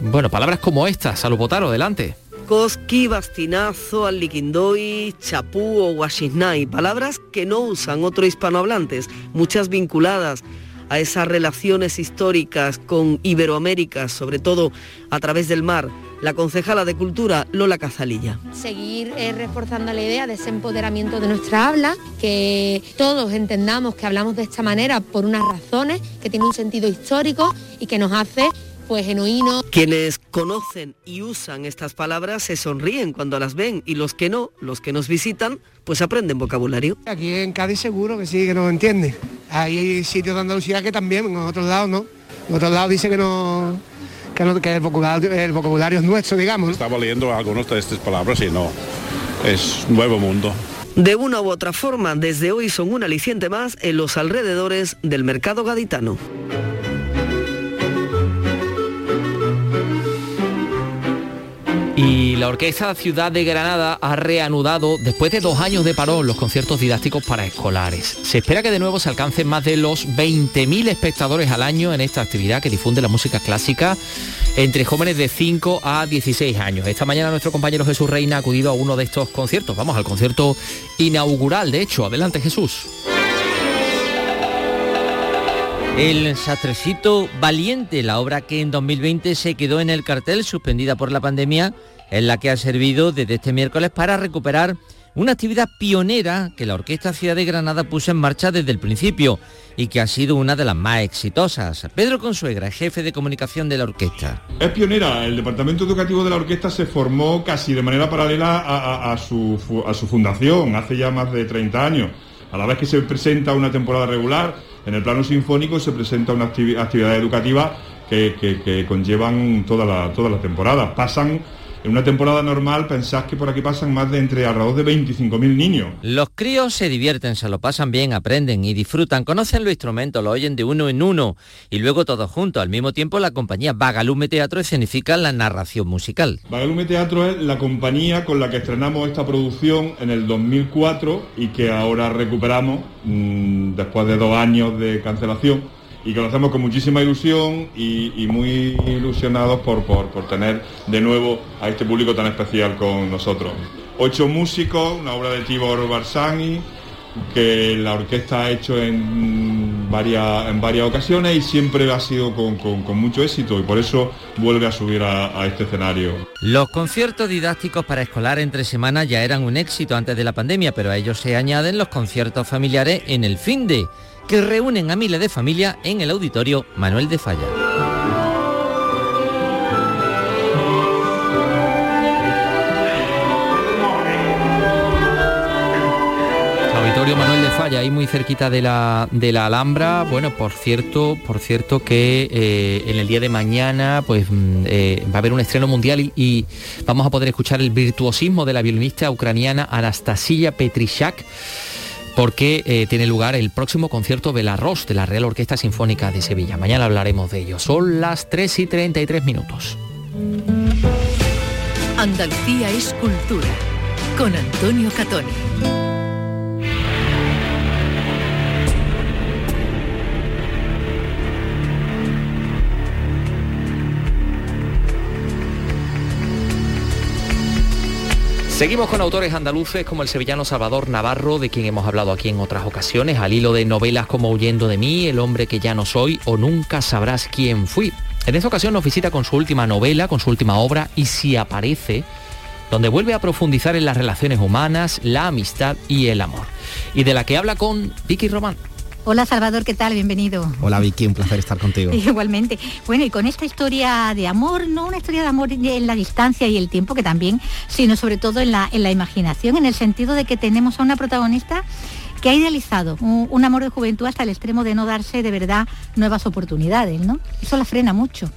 Bueno, palabras como estas, Salupotaro, adelante. Koski, bastinazo, aliquindoi, chapú o guashisnai, palabras que no usan otros hispanohablantes, muchas vinculadas a esas relaciones históricas con Iberoamérica, sobre todo a través del mar. La concejala de Cultura, Lola Cazalilla. Seguir eh, reforzando la idea de ese empoderamiento de nuestra habla, que todos entendamos que hablamos de esta manera por unas razones, que tiene un sentido histórico y que nos hace pues genuino. Quienes conocen y usan estas palabras se sonríen cuando las ven y los que no, los que nos visitan, pues aprenden vocabulario. Aquí en Cádiz seguro que sí, que nos entiende. Hay sitios de Andalucía que también, en otros lados no. En otros lados dice que no, que, el, vocabulario, el vocabulario es nuestro, digamos. Estaba leyendo algunas de estas palabras y no, es nuevo mundo. De una u otra forma, desde hoy son un aliciente más en los alrededores del mercado gaditano. Y la Orquesta Ciudad de Granada ha reanudado, después de dos años de parón, los conciertos didácticos para escolares. Se espera que de nuevo se alcancen más de los 20.000 espectadores al año en esta actividad que difunde la música clásica entre jóvenes de 5 a 16 años. Esta mañana nuestro compañero Jesús Reina ha acudido a uno de estos conciertos. Vamos al concierto inaugural, de hecho. Adelante Jesús. El Sastrecito Valiente, la obra que en 2020 se quedó en el cartel suspendida por la pandemia, es la que ha servido desde este miércoles para recuperar una actividad pionera que la Orquesta Ciudad de Granada puso en marcha desde el principio y que ha sido una de las más exitosas. Pedro Consuegra, jefe de comunicación de la orquesta. Es pionera, el departamento educativo de la orquesta se formó casi de manera paralela a, su, fundación hace ya más de 30 años. A la vez que se presenta una temporada regular, en el plano sinfónico se presenta una actividad educativa que, conllevan toda la, toda la temporada. Pasan en una temporada normal pensás que por aquí pasan más de entre alrededor de 25.000 niños. Los críos se divierten, se lo pasan bien, aprenden y disfrutan, conocen los instrumentos, lo oyen de uno en uno y luego todos juntos. Al mismo tiempo la compañía Vagalume Teatro escenifica la narración musical. Vagalume Teatro es la compañía con la que estrenamos esta producción en el 2004 y que ahora recuperamos mm, después de dos años de cancelación y que lo hacemos con muchísima ilusión y, muy ilusionados por, por, tener de nuevo a este público tan especial con nosotros. Ocho músicos, una obra de Tibor Barsani, que la orquesta ha hecho en varias, en varias ocasiones y siempre ha sido con, mucho éxito y por eso vuelve a subir a, a, este escenario. Los conciertos didácticos para escolar entre semanas ya eran un éxito antes de la pandemia, pero a ellos se añaden los conciertos familiares en el fin de que reúnen a miles de familias en el auditorio Manuel de Falla. Auditorio Manuel de Falla, ahí muy cerquita de la, de la Alhambra. Bueno, por cierto, por cierto que eh, en el día de mañana pues mm, eh, va a haber un estreno mundial y, y, vamos a poder escuchar el virtuosismo de la violinista ucraniana Anastasia Petrishak porque eh, tiene lugar el próximo concierto de la ROS de la Real Orquesta Sinfónica de Sevilla. Mañana hablaremos de ello. Son las 3 y 33 minutos. Andalucía es cultura, con Antonio Catoni. Seguimos con autores andaluces como el sevillano Salvador Navarro, de quien hemos hablado aquí en otras ocasiones, al hilo de novelas como Huyendo de mí, El hombre que ya no soy o Nunca sabrás quién fui. En esta ocasión nos visita con su última novela, con su última obra, Y si aparece, donde vuelve a profundizar en las relaciones humanas, la amistad y el amor. Y de la que habla con Vicky Román. Hola Salvador, ¿qué tal? Bienvenido. Hola Vicky, un placer estar contigo. Igualmente. Bueno, y con esta historia de amor, no una historia de amor en la distancia y el tiempo que también, sino sobre todo en la, en la imaginación, en el sentido de que tenemos a una protagonista que ha idealizado un, amor de juventud hasta el extremo de no darse de verdad nuevas oportunidades, ¿no? Eso la frena mucho.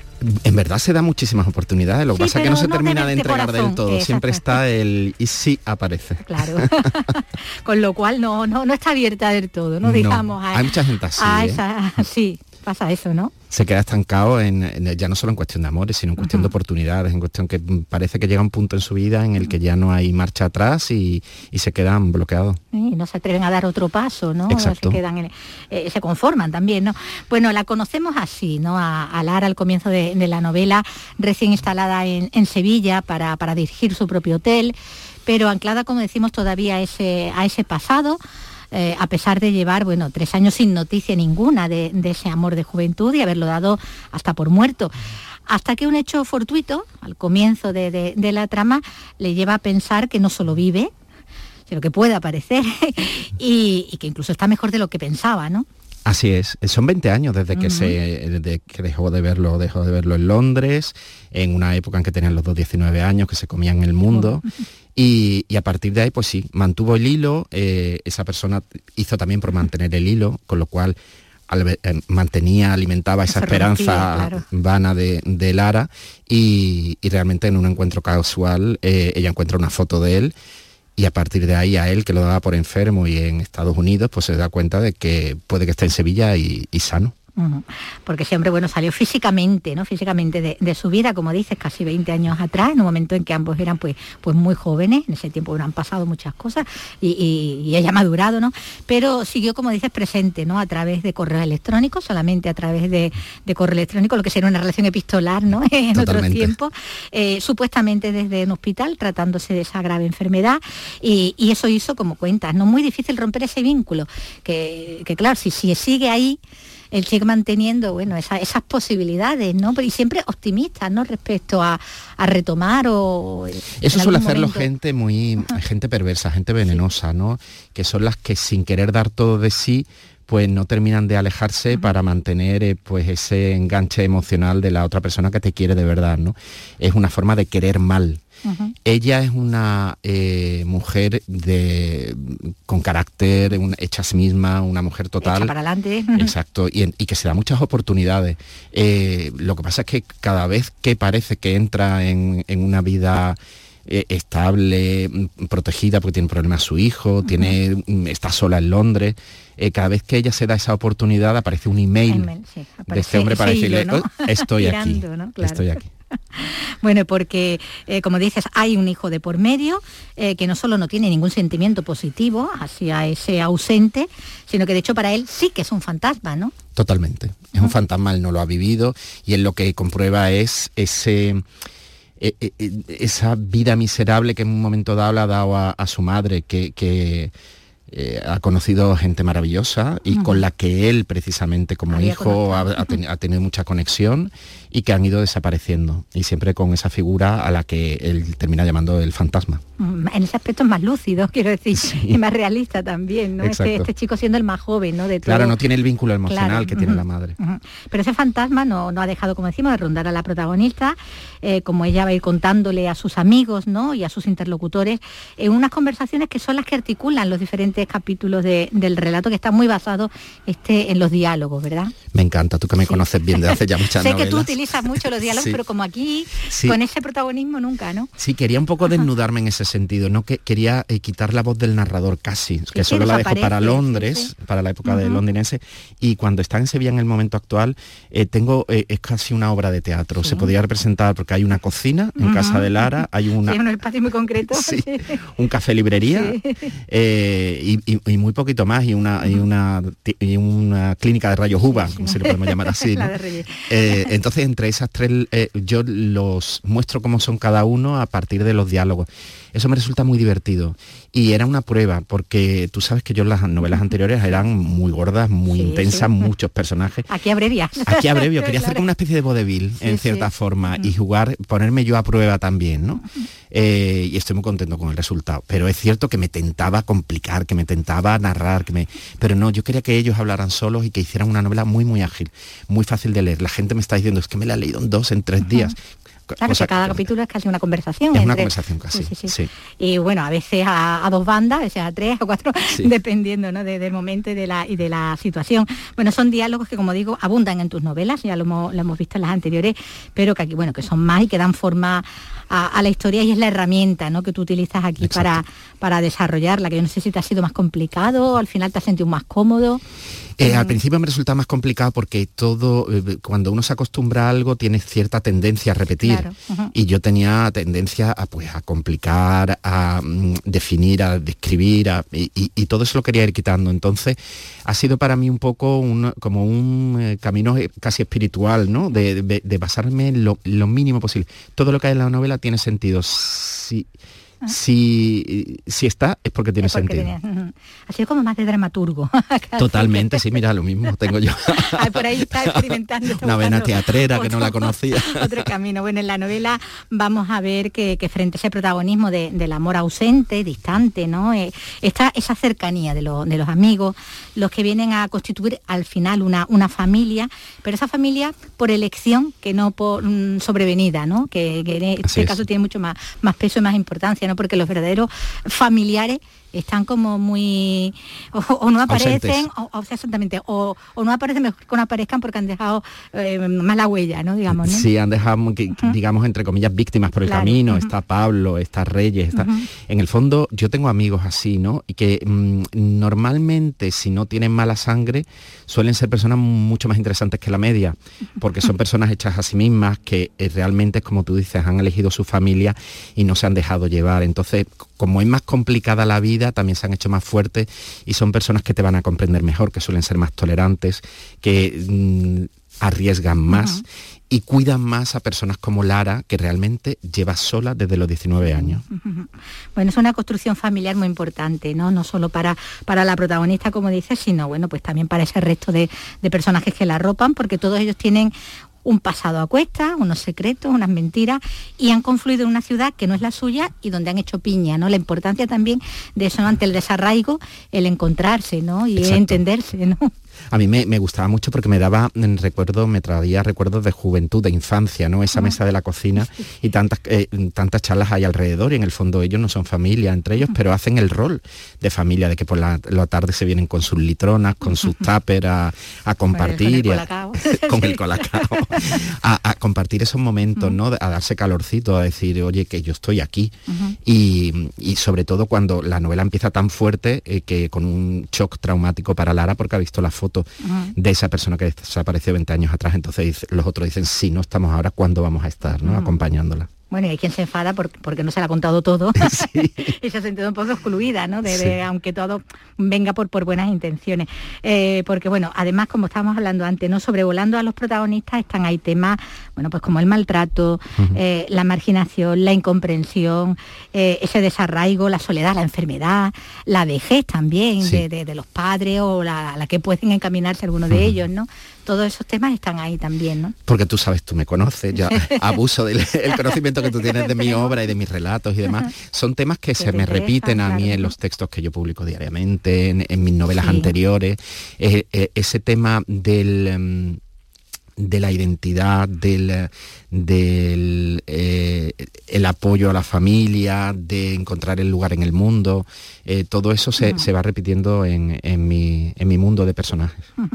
En verdad se da muchísimas oportunidades, lo que pasa es que no se termina de, entregar del todo, siempre está el y sí aparece. Claro, con lo cual no, no, no está abierta del todo, no, digamos. hay mucha gente así. ¿eh? sí, pasa eso, ¿no? se queda estancado en, ya no solo en cuestión de amores, sino en cuestión de oportunidades, en cuestión que parece que llega un punto en su vida en el que ya no hay marcha atrás y, se quedan bloqueados. Y no se atreven a dar otro paso, ¿no? Exacto. Se, quedan eh, se conforman también, ¿no? Bueno, la conocemos así, ¿no? A, Lara al comienzo de, la novela, recién instalada en, Sevilla para, para dirigir su propio hotel, pero anclada, como decimos, todavía a ese, a ese pasado eh, a pesar de llevar, bueno, tres años sin noticia ninguna de, ese amor de juventud y haberlo dado hasta por muerto hasta que un hecho fortuito, al comienzo de, la trama, le lleva a pensar que no solo vive, sino que puede aparecer y, y, que incluso está mejor de lo que pensaba, ¿no? Así es, son 20 años desde que se desde que dejó de verlo, dejó de verlo en Londres, en una época en que tenían los dos 19 años, que se comían el mundo. Y, a partir de ahí, pues sí, mantuvo el hilo, eh, esa persona hizo también por mantener el hilo, con lo cual eh, mantenía, alimentaba esa esperanza vana de, Lara. Y, realmente en un encuentro casual eh, ella encuentra una foto de él y a partir de ahí a él que lo daba por enfermo y en Estados Unidos pues se da cuenta de que puede que esté en Sevilla y sano. Porque siempre, bueno, salió físicamente, ¿no? Físicamente de, su vida, como dices, casi 20 años atrás, en un momento en que ambos eran pues, pues muy jóvenes, en ese tiempo han pasado muchas cosas y, ella ha madurado, ¿no? Pero siguió, como dices, presente, ¿no? A través de correo electrónico, solamente a través de, correo electrónico, lo que sería una relación epistolar, ¿no? en otros tiempos, eh, supuestamente desde un hospital, tratándose de esa grave enfermedad, y, eso hizo, como cuentas, ¿no? Muy difícil romper ese vínculo, que, que claro, si, si sigue ahí, él sigue manteniendo bueno, esas posibilidades, ¿no? Pero y siempre optimista, ¿no? Respecto a, retomar o. Eso suele hacerlo gente muy. gente perversa, gente venenosa, ¿no? Que son las que sin querer dar todo de sí pues no terminan de alejarse para mantener eh, pues ese enganche emocional de la otra persona que te quiere de verdad, ¿no? Es una forma de querer mal, ella es una eh, mujer de, con carácter, hecha a sí misma, una mujer total. para adelante. Exacto, y, que se da muchas oportunidades. Eh, lo que pasa es que cada vez que parece que entra en, una vida eh, estable, protegida porque tiene problemas su hijo, tiene, mm, está sola en Londres. cada vez que ella se da esa oportunidad aparece un email, de este hombre para decirle, estoy aquí, estoy aquí. bueno, porque eh, como dices, hay un hijo de por medio eh, que no solo no tiene ningún sentimiento positivo hacia ese ausente, sino que de hecho para él sí que es un fantasma, ¿no? Totalmente. Es un fantasma, él no lo ha vivido y él lo que comprueba es ese e, e, e, esa vida miserable que en un momento dado le ha dado a, su madre, que eh, ha conocido gente maravillosa y con la que él precisamente como hijo ha, tenido mucha conexión y que han ido desapareciendo y siempre con esa figura a la que él termina llamando el fantasma. Mm, en ese aspecto es más lúcido, quiero decir, y más realista también, ¿no? Este, este, chico siendo el más joven, ¿no? De Claro, no tiene el vínculo emocional que tiene la madre. Pero ese fantasma no, no, ha dejado, como decimos, de rondar a la protagonista, eh, como ella va a ir contándole a sus amigos, ¿no? Y a sus interlocutores, en unas conversaciones que son las que articulan los diferentes capítulos del relato que está muy basado este, en los diálogos, ¿verdad? Me encanta, tú que me conoces bien de hace ya muchas sé que tú utilizas mucho los diálogos, pero como aquí, con ese protagonismo nunca, ¿no? Sí, quería un poco desnudarme en ese sentido, ¿no? Que quería eh, quitar la voz del narrador casi, que solo la dejo para Londres, para la época de londinense, y cuando está en Sevilla en el momento actual, eh, tengo, eh, es casi una obra de teatro, se podría representar porque hay una cocina en casa de Lara, hay una... un espacio muy concreto. un café librería, y, muy poquito más, y una, y una, una clínica de rayos uva, si lo podemos llamar así. Eh, entonces, entre esas tres, eh, yo los muestro cómo son cada uno a partir de los diálogos. Eso me resulta muy divertido. Y era una prueba, porque tú sabes que yo las novelas anteriores eran muy gordas, muy intensas, muchos personajes. Aquí abrevia. Aquí abrevio. Quería hacer como una especie de vodevil, en cierta forma, y jugar, ponerme yo a prueba también, ¿no? Eh, y estoy muy contento con el resultado. Pero es cierto que me tentaba complicar, que me tentaba narrar, que me... pero no, yo quería que ellos hablaran solos y que hicieran una novela muy, muy ágil, muy fácil de leer. La gente me está diciendo, es que me la he leído en dos, en tres días. Claro, que cada capítulo es casi una conversación. Es una conversación casi, sí, Y bueno, a veces a, dos bandas, a veces a tres, a cuatro, dependiendo ¿no? del momento y de, la, y de la situación. Bueno, son diálogos que, como digo, abundan en tus novelas, ya lo hemos, visto en las anteriores, pero que aquí, bueno, que son más y que dan forma a, la historia y es la herramienta ¿no? que tú utilizas aquí para, para desarrollarla, que yo no sé si te ha sido más complicado, al final te has sentido más cómodo. Eh, al principio me resulta más complicado porque todo, eh, cuando uno se acostumbra a algo, tiene cierta tendencia a repetir. Y yo tenía tendencia a, pues, a complicar, a mm, definir, a describir, y, todo eso lo quería ir quitando. Entonces, ha sido para mí un poco como un eh, camino casi espiritual, ¿no? De, basarme en lo, mínimo posible. Todo lo que hay en la novela tiene sentido. Si, Si, si está, es porque tiene sentido. Ha sido como más de dramaturgo. Totalmente, sí, mira, lo mismo tengo yo. por ahí está experimentando. Una vena teatrera que no la conocía. otro camino. Bueno, en la novela vamos a ver que, frente a ese protagonismo del amor ausente, distante, ¿no? Eh, está esa cercanía de, de, los amigos, los que vienen a constituir al final una, una familia, pero esa familia por elección que no por mm, sobrevenida, ¿no? Que, en este caso tiene mucho más, más peso y más importancia, ¿no? Porque los verdaderos familiares están como muy o, no aparecen o, exactamente o, no aparecen mejor que no aparezcan porque han dejado eh, más la huella no digamos ¿no? sí han dejado digamos entre comillas víctimas por el camino. Está Pablo está Reyes está en el fondo yo tengo amigos así no y que mm, normalmente si no tienen mala sangre suelen ser personas mucho más interesantes que la media porque son personas hechas a sí mismas que eh, realmente como tú dices han elegido su familia y no se han dejado llevar. Entonces como es más complicada la vida, también se han hecho más fuertes y son personas que te van a comprender mejor, que suelen ser más tolerantes, que mm, arriesgan más y cuidan más a personas como Lara, que realmente lleva sola desde los 19 años. Bueno, es una construcción familiar muy importante, ¿no? No solo para, para la protagonista, como dices, sino bueno, pues también para ese resto de, de personajes que la arropan, porque todos ellos tienen un pasado a cuesta, unos secretos, unas mentiras, y han confluido en una ciudad que no es la suya y donde han hecho piña, ¿no? La importancia también de eso ante el desarraigo, el encontrarse, ¿no? Y entenderse, ¿no? A mí me, gustaba mucho porque me daba recuerdo, me traía recuerdos de juventud, de infancia, ¿no? Esa mesa de la cocina y tantas, eh, tantas charlas hay alrededor y en el fondo ellos no son familia entre ellos, pero hacen el rol de familia, de que por la, tarde se vienen con sus litronas, con sus tuppers a, compartir. Con el colacao. a, compartir esos momentos, ¿no? A darse calorcito, a decir, oye, que yo estoy aquí. y, sobre todo cuando la novela empieza tan fuerte eh, que con un shock traumático para Lara porque ha visto la foto de esa persona que desapareció 20 años atrás. Entonces los otros dicen, si no estamos ahora, ¿cuándo vamos a estar ¿no? acompañándola? Bueno, y hay quien se enfada porque no se le ha contado todo y se ha sentido un poco excluida, ¿no? De, aunque todo venga por, por buenas intenciones. Eh, porque bueno, además, como estábamos hablando antes, ¿no? Sobrevolando a los protagonistas están ahí temas, bueno, pues como el maltrato, eh, la marginación, la incomprensión, eh, ese desarraigo, la soledad, la enfermedad, la vejez también de, los padres o la, la que pueden encaminarse algunos de ellos, ¿no? Todos esos temas están ahí también, ¿no? Porque tú sabes, tú me conoces, ya abuso del conocimiento que tú tienes de mi obra y de mis relatos y demás. Son temas que, se me repiten a mí en los textos que yo publico diariamente, en, mis novelas anteriores. Eh, eh, ese tema del... Em, de la identidad, del, del eh, el apoyo a la familia, de encontrar el lugar en el mundo, eh, todo eso se, va repitiendo en, mi, en, mi, mundo de personajes.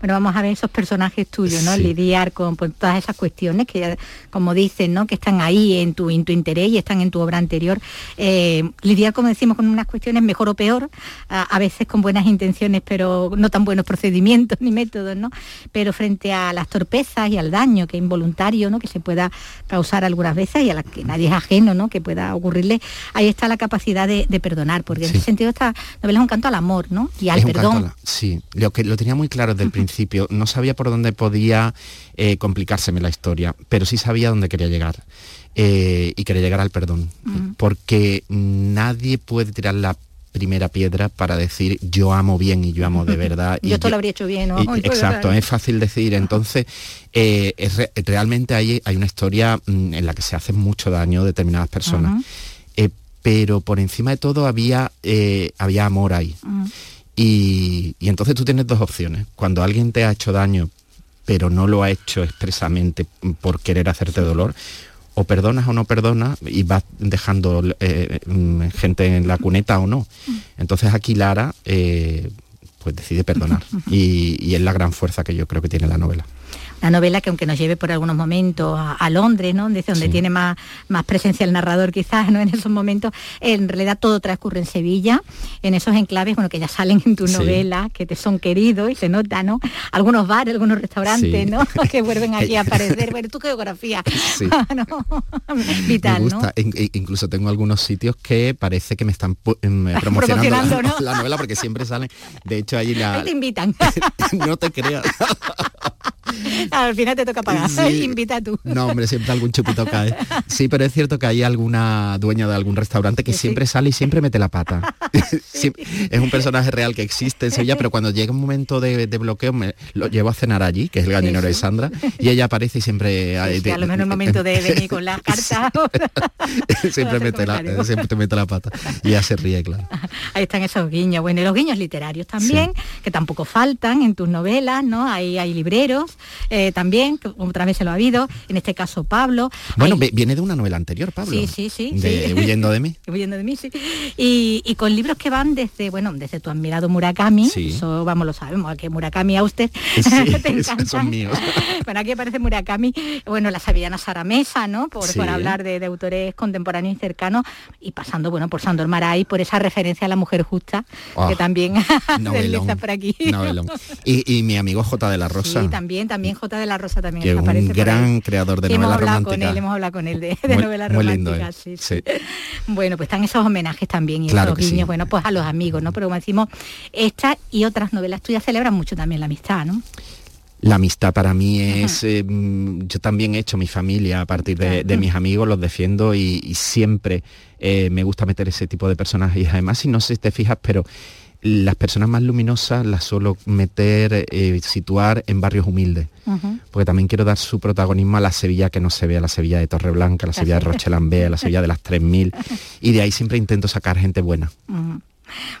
Bueno, vamos a ver esos personajes tuyos, ¿no? Lidiar con, todas esas cuestiones que, como dicen, ¿no? Que están ahí en tu, en tu interés y están en tu obra anterior. Eh, lidiar, como decimos, con unas cuestiones mejor o peor, a, veces con buenas intenciones, pero no tan buenos procedimientos ni métodos, ¿no? Pero frente a las torpezas y al daño que es involuntario, ¿no? Que se pueda causar algunas veces y a las que nadie es ajeno, ¿no? Que pueda ocurrirle, ahí está la capacidad de, perdonar, porque en ese sentido esta novela es un canto al amor, ¿no? Y al perdón. sí, lo que lo tenía muy claro desde el principio. No sabía por dónde podía eh, complicárseme la historia, pero sí sabía dónde quería llegar. Eh, y quería llegar al perdón. Porque nadie puede tirar la primera piedra para decir yo amo bien y yo amo de verdad. yo esto lo habría hecho bien, ¿no? exacto, es fácil decir. Entonces, eh, realmente hay, hay una historia mm, en la que se hace mucho daño a determinadas personas. Eh, pero por encima de todo había, eh, había amor ahí. y, y entonces tú tienes dos opciones. Cuando alguien te ha hecho daño pero no lo ha hecho expresamente por querer hacerte dolor, o perdonas o no perdonas y vas dejando eh, mm, gente en la cuneta o no. Entonces aquí Lara eh, pues decide perdonar y, es la gran fuerza que yo creo que tiene la novela la novela que aunque nos lleve por algunos momentos a, Londres, ¿no? Desde donde tiene más, más presencia el narrador quizás, ¿no? En esos momentos, en realidad todo transcurre en Sevilla, en esos enclaves, bueno, que ya salen en tu novela, que te son queridos y se nota, ¿no? Algunos bares, algunos restaurantes, ¿no? que vuelven aquí a aparecer. Bueno, tu geografía. Vital, me gusta. incluso tengo algunos sitios que parece que me están em, promocionando, la, novela porque siempre salen. De hecho, allí la. te invitan. no te creas. Al final te toca pagar. Sí. Invita tú. No, hombre, siempre algún chupito cae. Sí, pero es cierto que hay alguna dueña de algún restaurante que siempre sale y siempre mete la pata. Sí, es un personaje real que existe en Sevilla, pero cuando llega un momento de, de bloqueo me lo llevo a cenar allí, que es el gallinero de Sandra, y ella aparece y siempre... Sí, sí, a lo en un momento de venir con las cartas. siempre, mete la, siempre te mete la pata. Y ella se ríe, claro. Ahí están esos guiños. Bueno, y los guiños literarios también, que tampoco faltan en tus novelas, ¿no? Hay, hay libreros eh, también, que otras veces lo ha habido, en este caso Pablo. Bueno, Hay- viene de una novela anterior, Pablo. Sí, sí, sí. De sí. Huyendo de mí. Huyendo de mí, sí. Y, y con libros que van desde, bueno, desde tu admirado Murakami, Sí. eso vamos lo sabemos, que Murakami Auster Sí, te son míos. Bueno, aquí aparece Murakami, bueno, la sevillana Sara Mesa, ¿no? Por, hablar de, de autores contemporáneos y cercanos, y pasando, bueno, por Sandor Maray, por esa referencia a la mujer justa, Ah, que también se novelón, desliza por aquí. Y mi amigo J de la Rosa, Sí, también, también J de la Rosa también que es aparece un por gran creador de Sí, hemos novelas hablado con él, hemos hablado con él de, de Muy- lindo. ¿eh? sí, sí. Sí. Bueno, pues están esos homenajes también y Claro esos que sí. guiños, bueno, pues a los amigos, ¿no? Pero como decimos, estas y otras novelas tuyas celebran mucho también la amistad, ¿no? La amistad para mí es, eh, yo también he hecho mi familia a partir de, de mis amigos, los defiendo y, y siempre eh, me gusta meter ese tipo de personajes. Y además, si no sé si te fijas, pero las personas más luminosas las suelo meter, eh, situar en barrios humildes. Porque también quiero dar su protagonismo a la Sevilla que no se ve, a la Sevilla de Torreblanca, a la Sevilla de Rochelambea, a la Sevilla de las 3000. Y de ahí siempre intento sacar gente buena.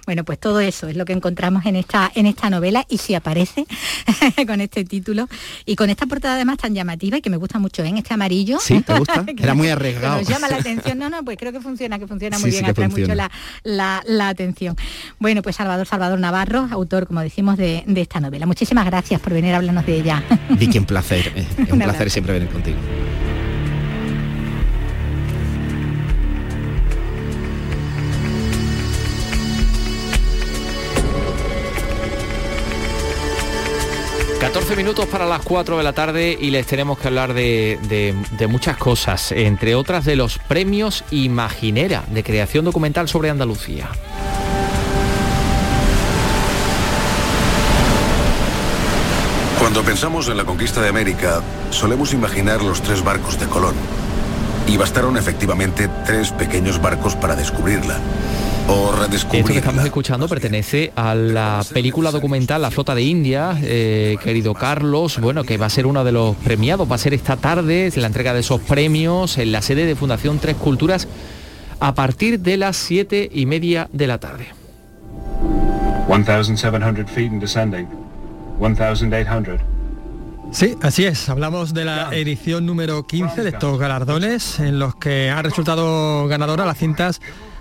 Bueno, pues todo eso es lo que encontramos en esta, en esta novela y si aparece con este título y con esta portada además tan llamativa y que me gusta mucho ¿eh? en este amarillo. ¿Sí? ¿Te gusta? Que Era muy arriesgado. que Nos llama la atención. No, no, pues creo que funciona, que funciona muy Sí, sí bien, que atrae mucho la, la- la atención. Bueno, pues Salvador Salvador Navarro, autor, como decimos, de, de esta novela. Muchísimas gracias por venir a hablarnos de ella. Vicky, un placer. eh, Es un Un placer siempre venir contigo. 14 minutos para las 4 de la tarde y les tenemos que hablar de, de- de muchas cosas, entre otras de los premios Imaginera de creación documental sobre Andalucía. Cuando pensamos en la conquista de América, solemos imaginar los tres barcos de Colón. Y bastaron efectivamente tres pequeños barcos para descubrirla. O Esto que estamos escuchando pertenece a la película documental La Flota de India, eh, querido Carlos, bueno, que va a ser uno de los premiados, va a ser esta tarde la entrega de esos premios en la sede de Fundación Tres Culturas a partir de las siete y media de la tarde. 1,700 feet and descending. 1,800. Sí, así es. Hablamos de la edición número 15 de estos galardones en los que han resultado ganadoras las cintas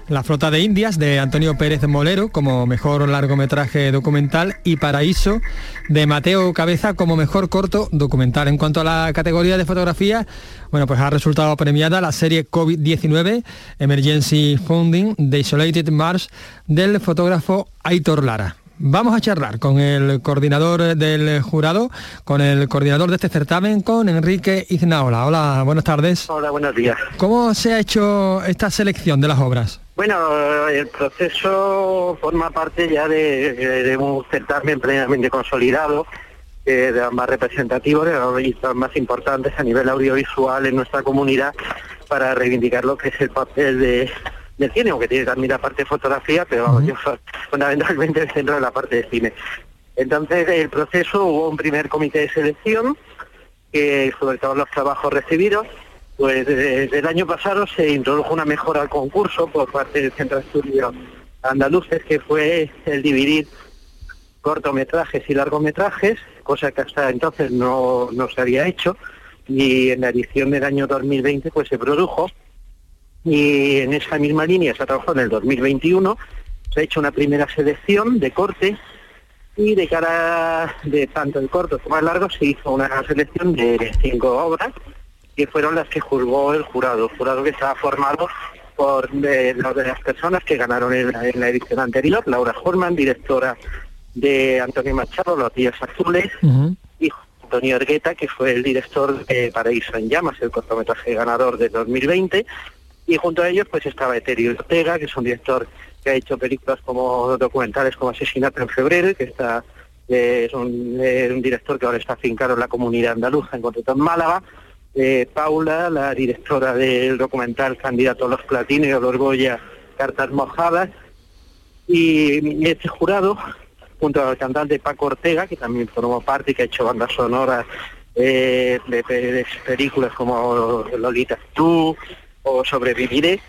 La Flota de Indias de Antonio Pérez Molero como mejor largometraje documental y Paraíso de Mateo Cabeza como mejor corto documental. En cuanto a la categoría de fotografía, bueno, pues ha resultado premiada la serie COVID-19 Emergency Funding de Isolated Mars del fotógrafo Aitor Lara. Vamos a charlar con el coordinador del jurado, con el coordinador de este certamen, con Enrique Iznaola. Hola, buenas tardes. Hola, buenos días. ¿Cómo se ha hecho esta selección de las obras? Bueno, el proceso forma parte ya de, de un certamen plenamente consolidado, eh, de los más representativos, de los más importantes a nivel audiovisual en nuestra comunidad para reivindicar lo que es el papel de, del cine, aunque tiene también la parte de fotografía, pero vamos, yo soy fundamentalmente el centro de la parte de cine. Entonces, el proceso hubo un primer comité de selección que sobre todos los trabajos recibidos, pues desde el año pasado se introdujo una mejora al concurso por parte del Centro de Estudios Andaluces, que fue el dividir cortometrajes y largometrajes, cosa que hasta entonces no, no se había hecho, y en la edición del año 2020 pues se produjo, y en esa misma línea se trabajó en el 2021, se ha hecho una primera selección de corte, y de cara de tanto el corto como el largo se hizo una selección de cinco obras que fueron las que juzgó el jurado, jurado que estaba formado por de, las de las personas que ganaron en la, en la edición anterior, Laura Horman, directora de Antonio Machado, Los Días Azules, y Antonio Ergueta, que fue el director de Paraíso en Llamas, el cortometraje ganador de 2020, y junto a ellos pues estaba Eterio Ortega, que es un director que ha hecho películas como documentales como Asesinato en Febrero, que está eh, es un, eh, un director que ahora está afincado en la comunidad andaluza, en concreto en Málaga. Eh, Paula, la directora del documental Candidato a los Platinos y a los Goya, Cartas Mojadas. Y este jurado, junto al cantante Paco Ortega, que también formó parte y que ha hecho bandas sonoras eh, de, películas como Lolita Tú o Sobreviviré,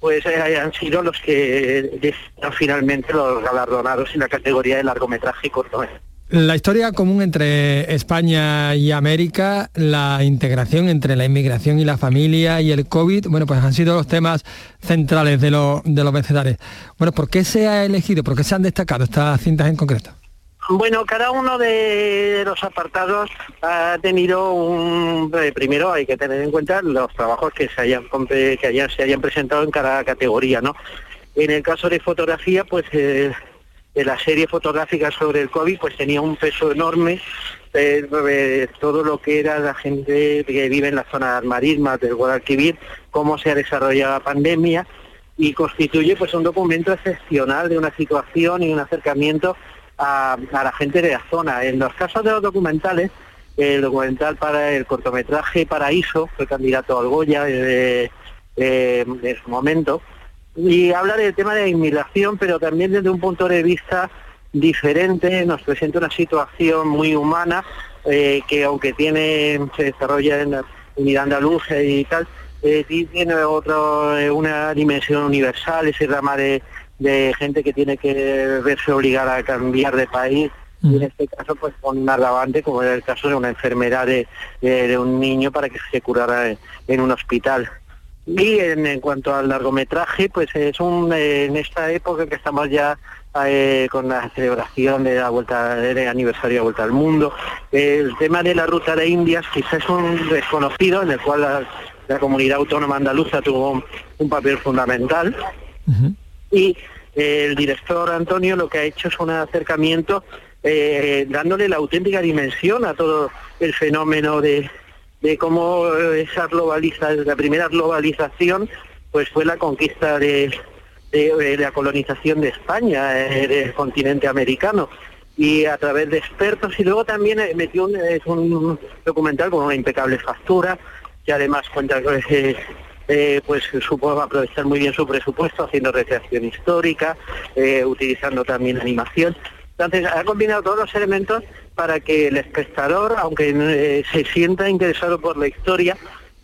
pues eh, han sido los que finalmente los galardonados en la categoría de largometraje y cortometraje. La historia común entre España y América, la integración entre la inmigración y la familia y el COVID, bueno, pues han sido los temas centrales de, los de los vencedores. Bueno, ¿por qué se ha elegido, por qué se han destacado estas cintas en concreto? Bueno, cada uno de los apartados ha tenido un... eh, primero hay que tener en cuenta los trabajos que se hayan, que se hayan presentado en cada categoría, ¿no? En el caso de fotografía, pues eh, de la serie fotográfica sobre el COVID, pues tenía un peso enorme eh, eh, todo lo que era la gente que vive en la zona de marismas del Guadalquivir, cómo se ha desarrollado la pandemia y constituye pues un documento excepcional de una situación y un acercamiento a, a la gente de la zona. En los casos de los documentales, el documental para el cortometraje Paraíso fue candidato al Goya de, de- de su momento y habla del tema de la inmigración, pero también desde un punto de vista diferente, nos presenta una situación muy humana eh, que aunque tiene se desarrolla en la unidad andaluza y tal, eh, tiene otro, eh, una dimensión universal, ese drama de, de gente que tiene que verse obligada a cambiar de país y en este caso pues con un agravante como era el caso de una enfermedad de, de- de un niño para que se curara en, en un hospital. Y en, en cuanto al largometraje, pues es un en esta época que estamos ya eh, con la celebración de la vuelta del aniversario de la vuelta al mundo, el tema de la ruta de Indias quizás es un desconocido en el cual la, la comunidad autónoma andaluza tuvo un, un papel fundamental. Y eh, el director Antonio lo que ha hecho es un acercamiento eh, dándole la auténtica dimensión a todo el fenómeno de, de cómo eh, esa globaliza, la primera globalización pues fue la conquista de, la colonización de España, eh, del continente americano y a través de expertos y luego también eh, metió un, es un documental con una impecable factura que además cuenta ese eh, pues supo aprovechar muy bien su presupuesto haciendo recreación histórica, eh, utilizando también animación. Entonces ha combinado todos los elementos para que el espectador, aunque eh, se sienta interesado por la historia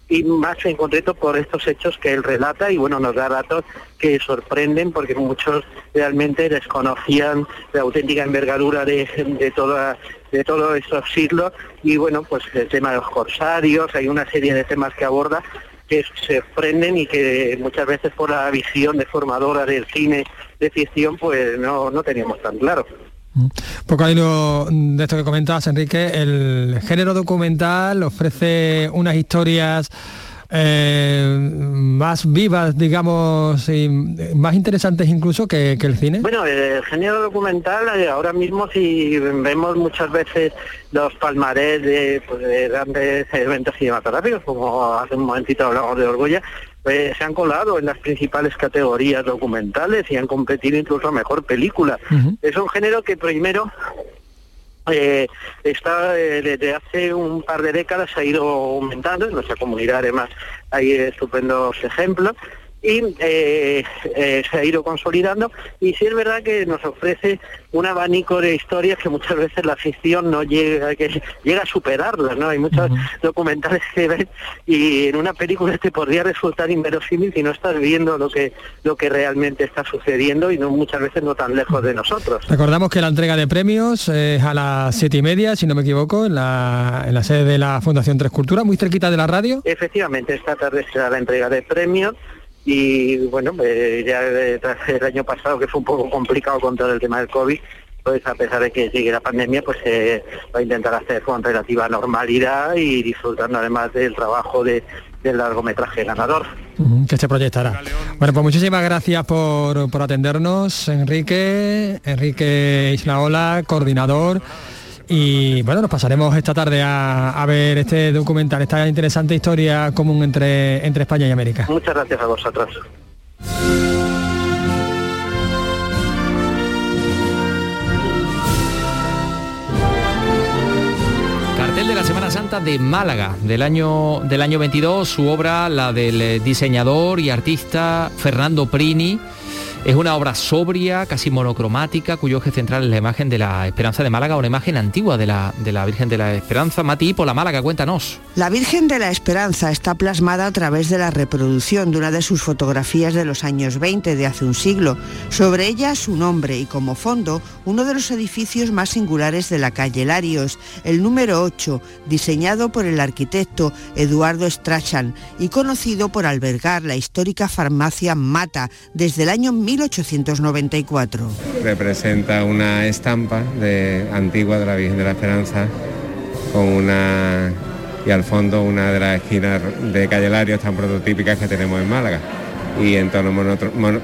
y más en concreto por estos hechos que él relata y bueno nos da datos que sorprenden porque muchos realmente desconocían la auténtica envergadura de, de toda de todos estos siglos y bueno pues el tema de los corsarios hay una serie de temas que aborda que se sorprenden y que muchas veces por la visión deformadora del cine de ficción pues no, no teníamos tan claro. Poco al hilo de esto que comentabas, Enrique, el género documental ofrece unas historias eh, más vivas, digamos, y más interesantes incluso que, el cine. Bueno, el género documental, eh, ahora mismo si vemos muchas veces los palmarés de, pues, de grandes eventos cinematográficos, como hace un momentito hablamos de Orgoya, pues se han colado en las principales categorías documentales y han competido incluso a mejor película. Es un género que primero eh, está eh, desde hace un par de décadas ha ido aumentando, en nuestra comunidad además hay estupendos ejemplos y eh, eh, se ha ido consolidando. Y sí es verdad que nos ofrece un abanico de historias que muchas veces la ficción no llega que llega a superarlas no hay muchos documentales que ven y en una película te podría resultar inverosímil si no estás viendo lo que lo que realmente está sucediendo y no muchas veces no tan lejos de nosotros. Recordamos que la entrega de premios es a las siete y media, si no me equivoco, en la, en la sede de la Fundación Tres Culturas, muy cerquita de la radio. Efectivamente, esta tarde será la entrega de premios y bueno, eh, ya eh, tras el año pasado que fue un poco complicado con todo el tema del COVID, pues a pesar de que sigue la pandemia, pues se va a intentar hacer con relativa normalidad y disfrutando además del trabajo de, del largometraje ganador. Que se proyectará. Bueno, pues muchísimas gracias por, por atendernos, Enrique, Enrique Islaola, coordinador. Y bueno, nos pasaremos esta tarde a, a ver este documental, esta interesante historia común entre, entre España y América. Muchas gracias a vosotros. la Semana Santa de Málaga del año, del año 22, su obra, la del eh, diseñador y artista Fernando Prini, es una obra sobria, casi monocromática, cuyo eje central es la imagen de la Esperanza de Málaga, una imagen antigua de la, Virgen de la Esperanza. Mati, por la Málaga, cuéntanos. La Virgen de la Esperanza está plasmada a través de la reproducción de una de sus fotografías de los años 20 de hace un siglo. Sobre ella su nombre y como fondo uno de los edificios más singulares de la calle Larios, el número 8, diseñado por el arquitecto Eduardo Strachan y conocido por albergar la histórica farmacia Mata desde el año 1894. Representa una estampa de, antigua de la Virgen de la Esperanza con una y al fondo una de las esquinas de Calle Larios tan prototípicas que tenemos en Málaga y en tono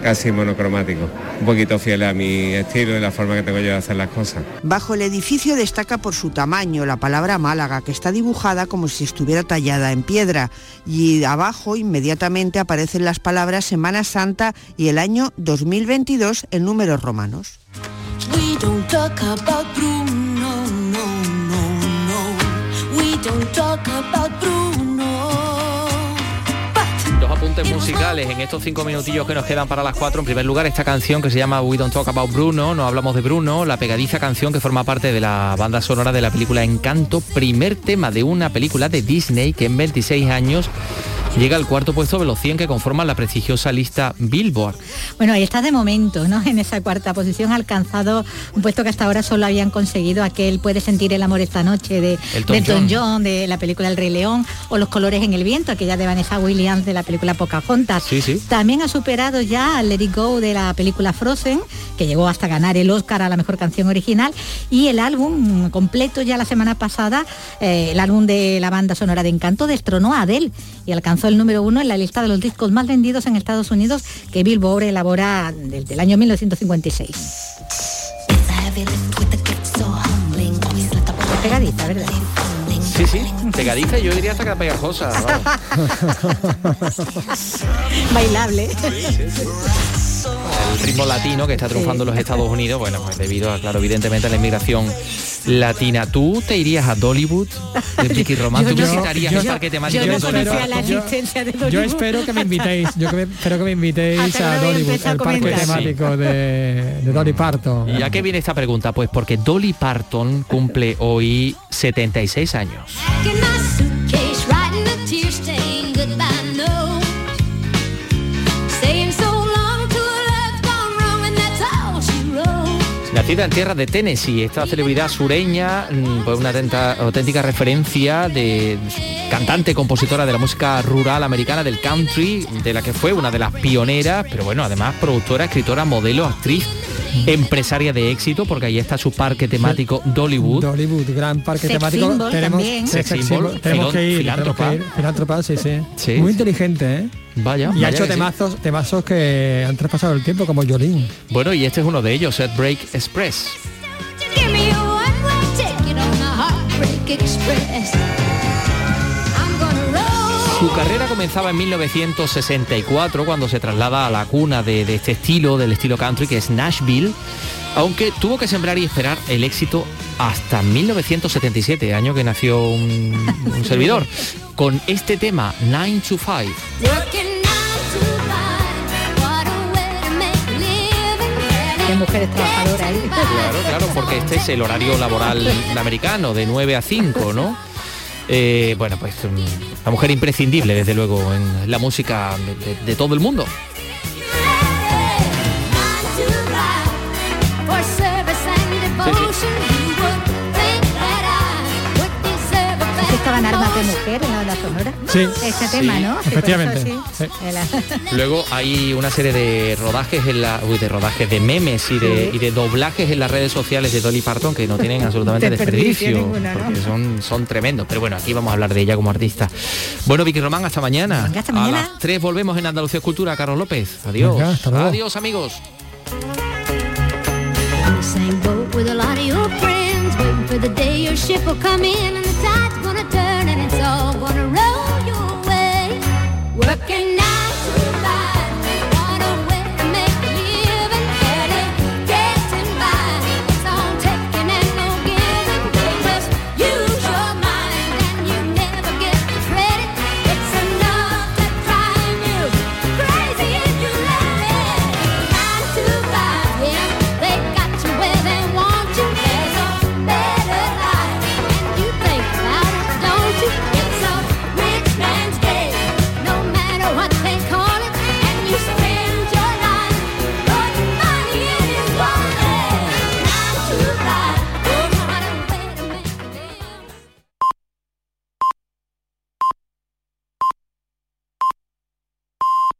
casi monocromático. Un poquito fiel a mi estilo y la forma que tengo yo de hacer las cosas. Bajo el edificio destaca por su tamaño la palabra Málaga, que está dibujada como si estuviera tallada en piedra. Y abajo inmediatamente aparecen las palabras Semana Santa y el año 2022 en números romanos. Musicales en estos cinco minutillos que nos quedan para las cuatro. En primer lugar, esta canción que se llama We Don't Talk About Bruno, no hablamos de Bruno, la pegadiza canción que forma parte de la banda sonora de la película Encanto, primer tema de una película de Disney que en 26 años llega al cuarto puesto de los 100 que conforman la prestigiosa lista Billboard. Bueno, ahí está de momento, ¿no? En esa cuarta posición ha alcanzado un puesto que hasta ahora solo habían conseguido aquel Puede sentir el amor esta noche de Elton, John. de la película El Rey León, o Los colores en el viento, aquella de Vanessa Williams de la película Pocahontas. Sí, sí. También ha superado ya a Let It Go de la película Frozen, que llegó hasta ganar el Oscar a la mejor canción original, y el álbum completo ya la semana pasada, eh, el álbum de la banda sonora de Encanto destronó a Adele y alcanzó el número uno en la lista de los discos más vendidos en Estados Unidos que Billboard elabora desde el año 1956. Pegadiza, ¿verdad? Sí, sí, pegadiza yo diría hasta que pegajosa. Bailable. El ritmo latino que está triunfando en los Estados Unidos, bueno, pues debido a, claro, evidentemente a la inmigración latina. ¿Tú te irías a Dollywood de Vicky Román? ¿Tú visitarías el parque temático yo de no la existencia de Dollywood. Yo espero que me invitéis, yo que me- espero que me invitéis a a Dollywood, empezar a el parque comentar. temático de, de Dolly Parton. ¿Y a qué viene esta pregunta? Pues porque Dolly Parton cumple hoy 76 años. Nacida en tierra de Tennessee, esta celebridad sureña, mm, pues una auténtica referencia de cantante, compositora de la música rural americana del country, de la que fue una de las pioneras, pero bueno, además productora, escritora, modelo, actriz, empresaria de éxito, porque ahí está su parque temático Dollywood. Dollywood, gran parque Sex temático. symbol tenemos, sex Sex symbol, symbol, tenemos que ir, filántropa. Filántropa, sí, sí. Sí. Muy inteligente, ¿eh? Vaya, Y ha hecho que sí. temazos, temazos que han traspasado el tiempo, como Jolín. Bueno, y este es uno de ellos, Set Break Express. Su carrera comenzaba en 1964 cuando se traslada a la cuna de, de este estilo, del estilo country que es Nashville, aunque tuvo que sembrar y esperar el éxito hasta 1977, año que nació un, un servidor, con este tema 9 to 5. Qué mujeres trabajadoras ahí. Claro, claro, porque este es el horario laboral americano, de 9 a 5, ¿no? Eh, bueno, pues mm, la mujer imprescindible, desde luego, en la música de, de- de todo el mundo. ¿Sí armas de mujer en la banda sonora? Sí. Este Sí, tema, ¿no? Sí, efectivamente. eso sí. El- Luego hay una serie de rodajes en la, uy, de rodajes de memes y de, Sí. y de doblajes en las redes sociales de Dolly Parton que no tienen absolutamente Desperdicio ¿no? porque son, son tremendos. Pero bueno, aquí vamos a hablar de ella como artista. Bueno, Vicky Román, hasta mañana. Venga, hasta A mañana. las 3 volvemos en Andalucía Escultura, Carlos López. Adiós. Venga, hasta luego. Adiós, amigos. Same boat with a lot of your friends, waiting for the day your ship will come in and the tide roll your way. Working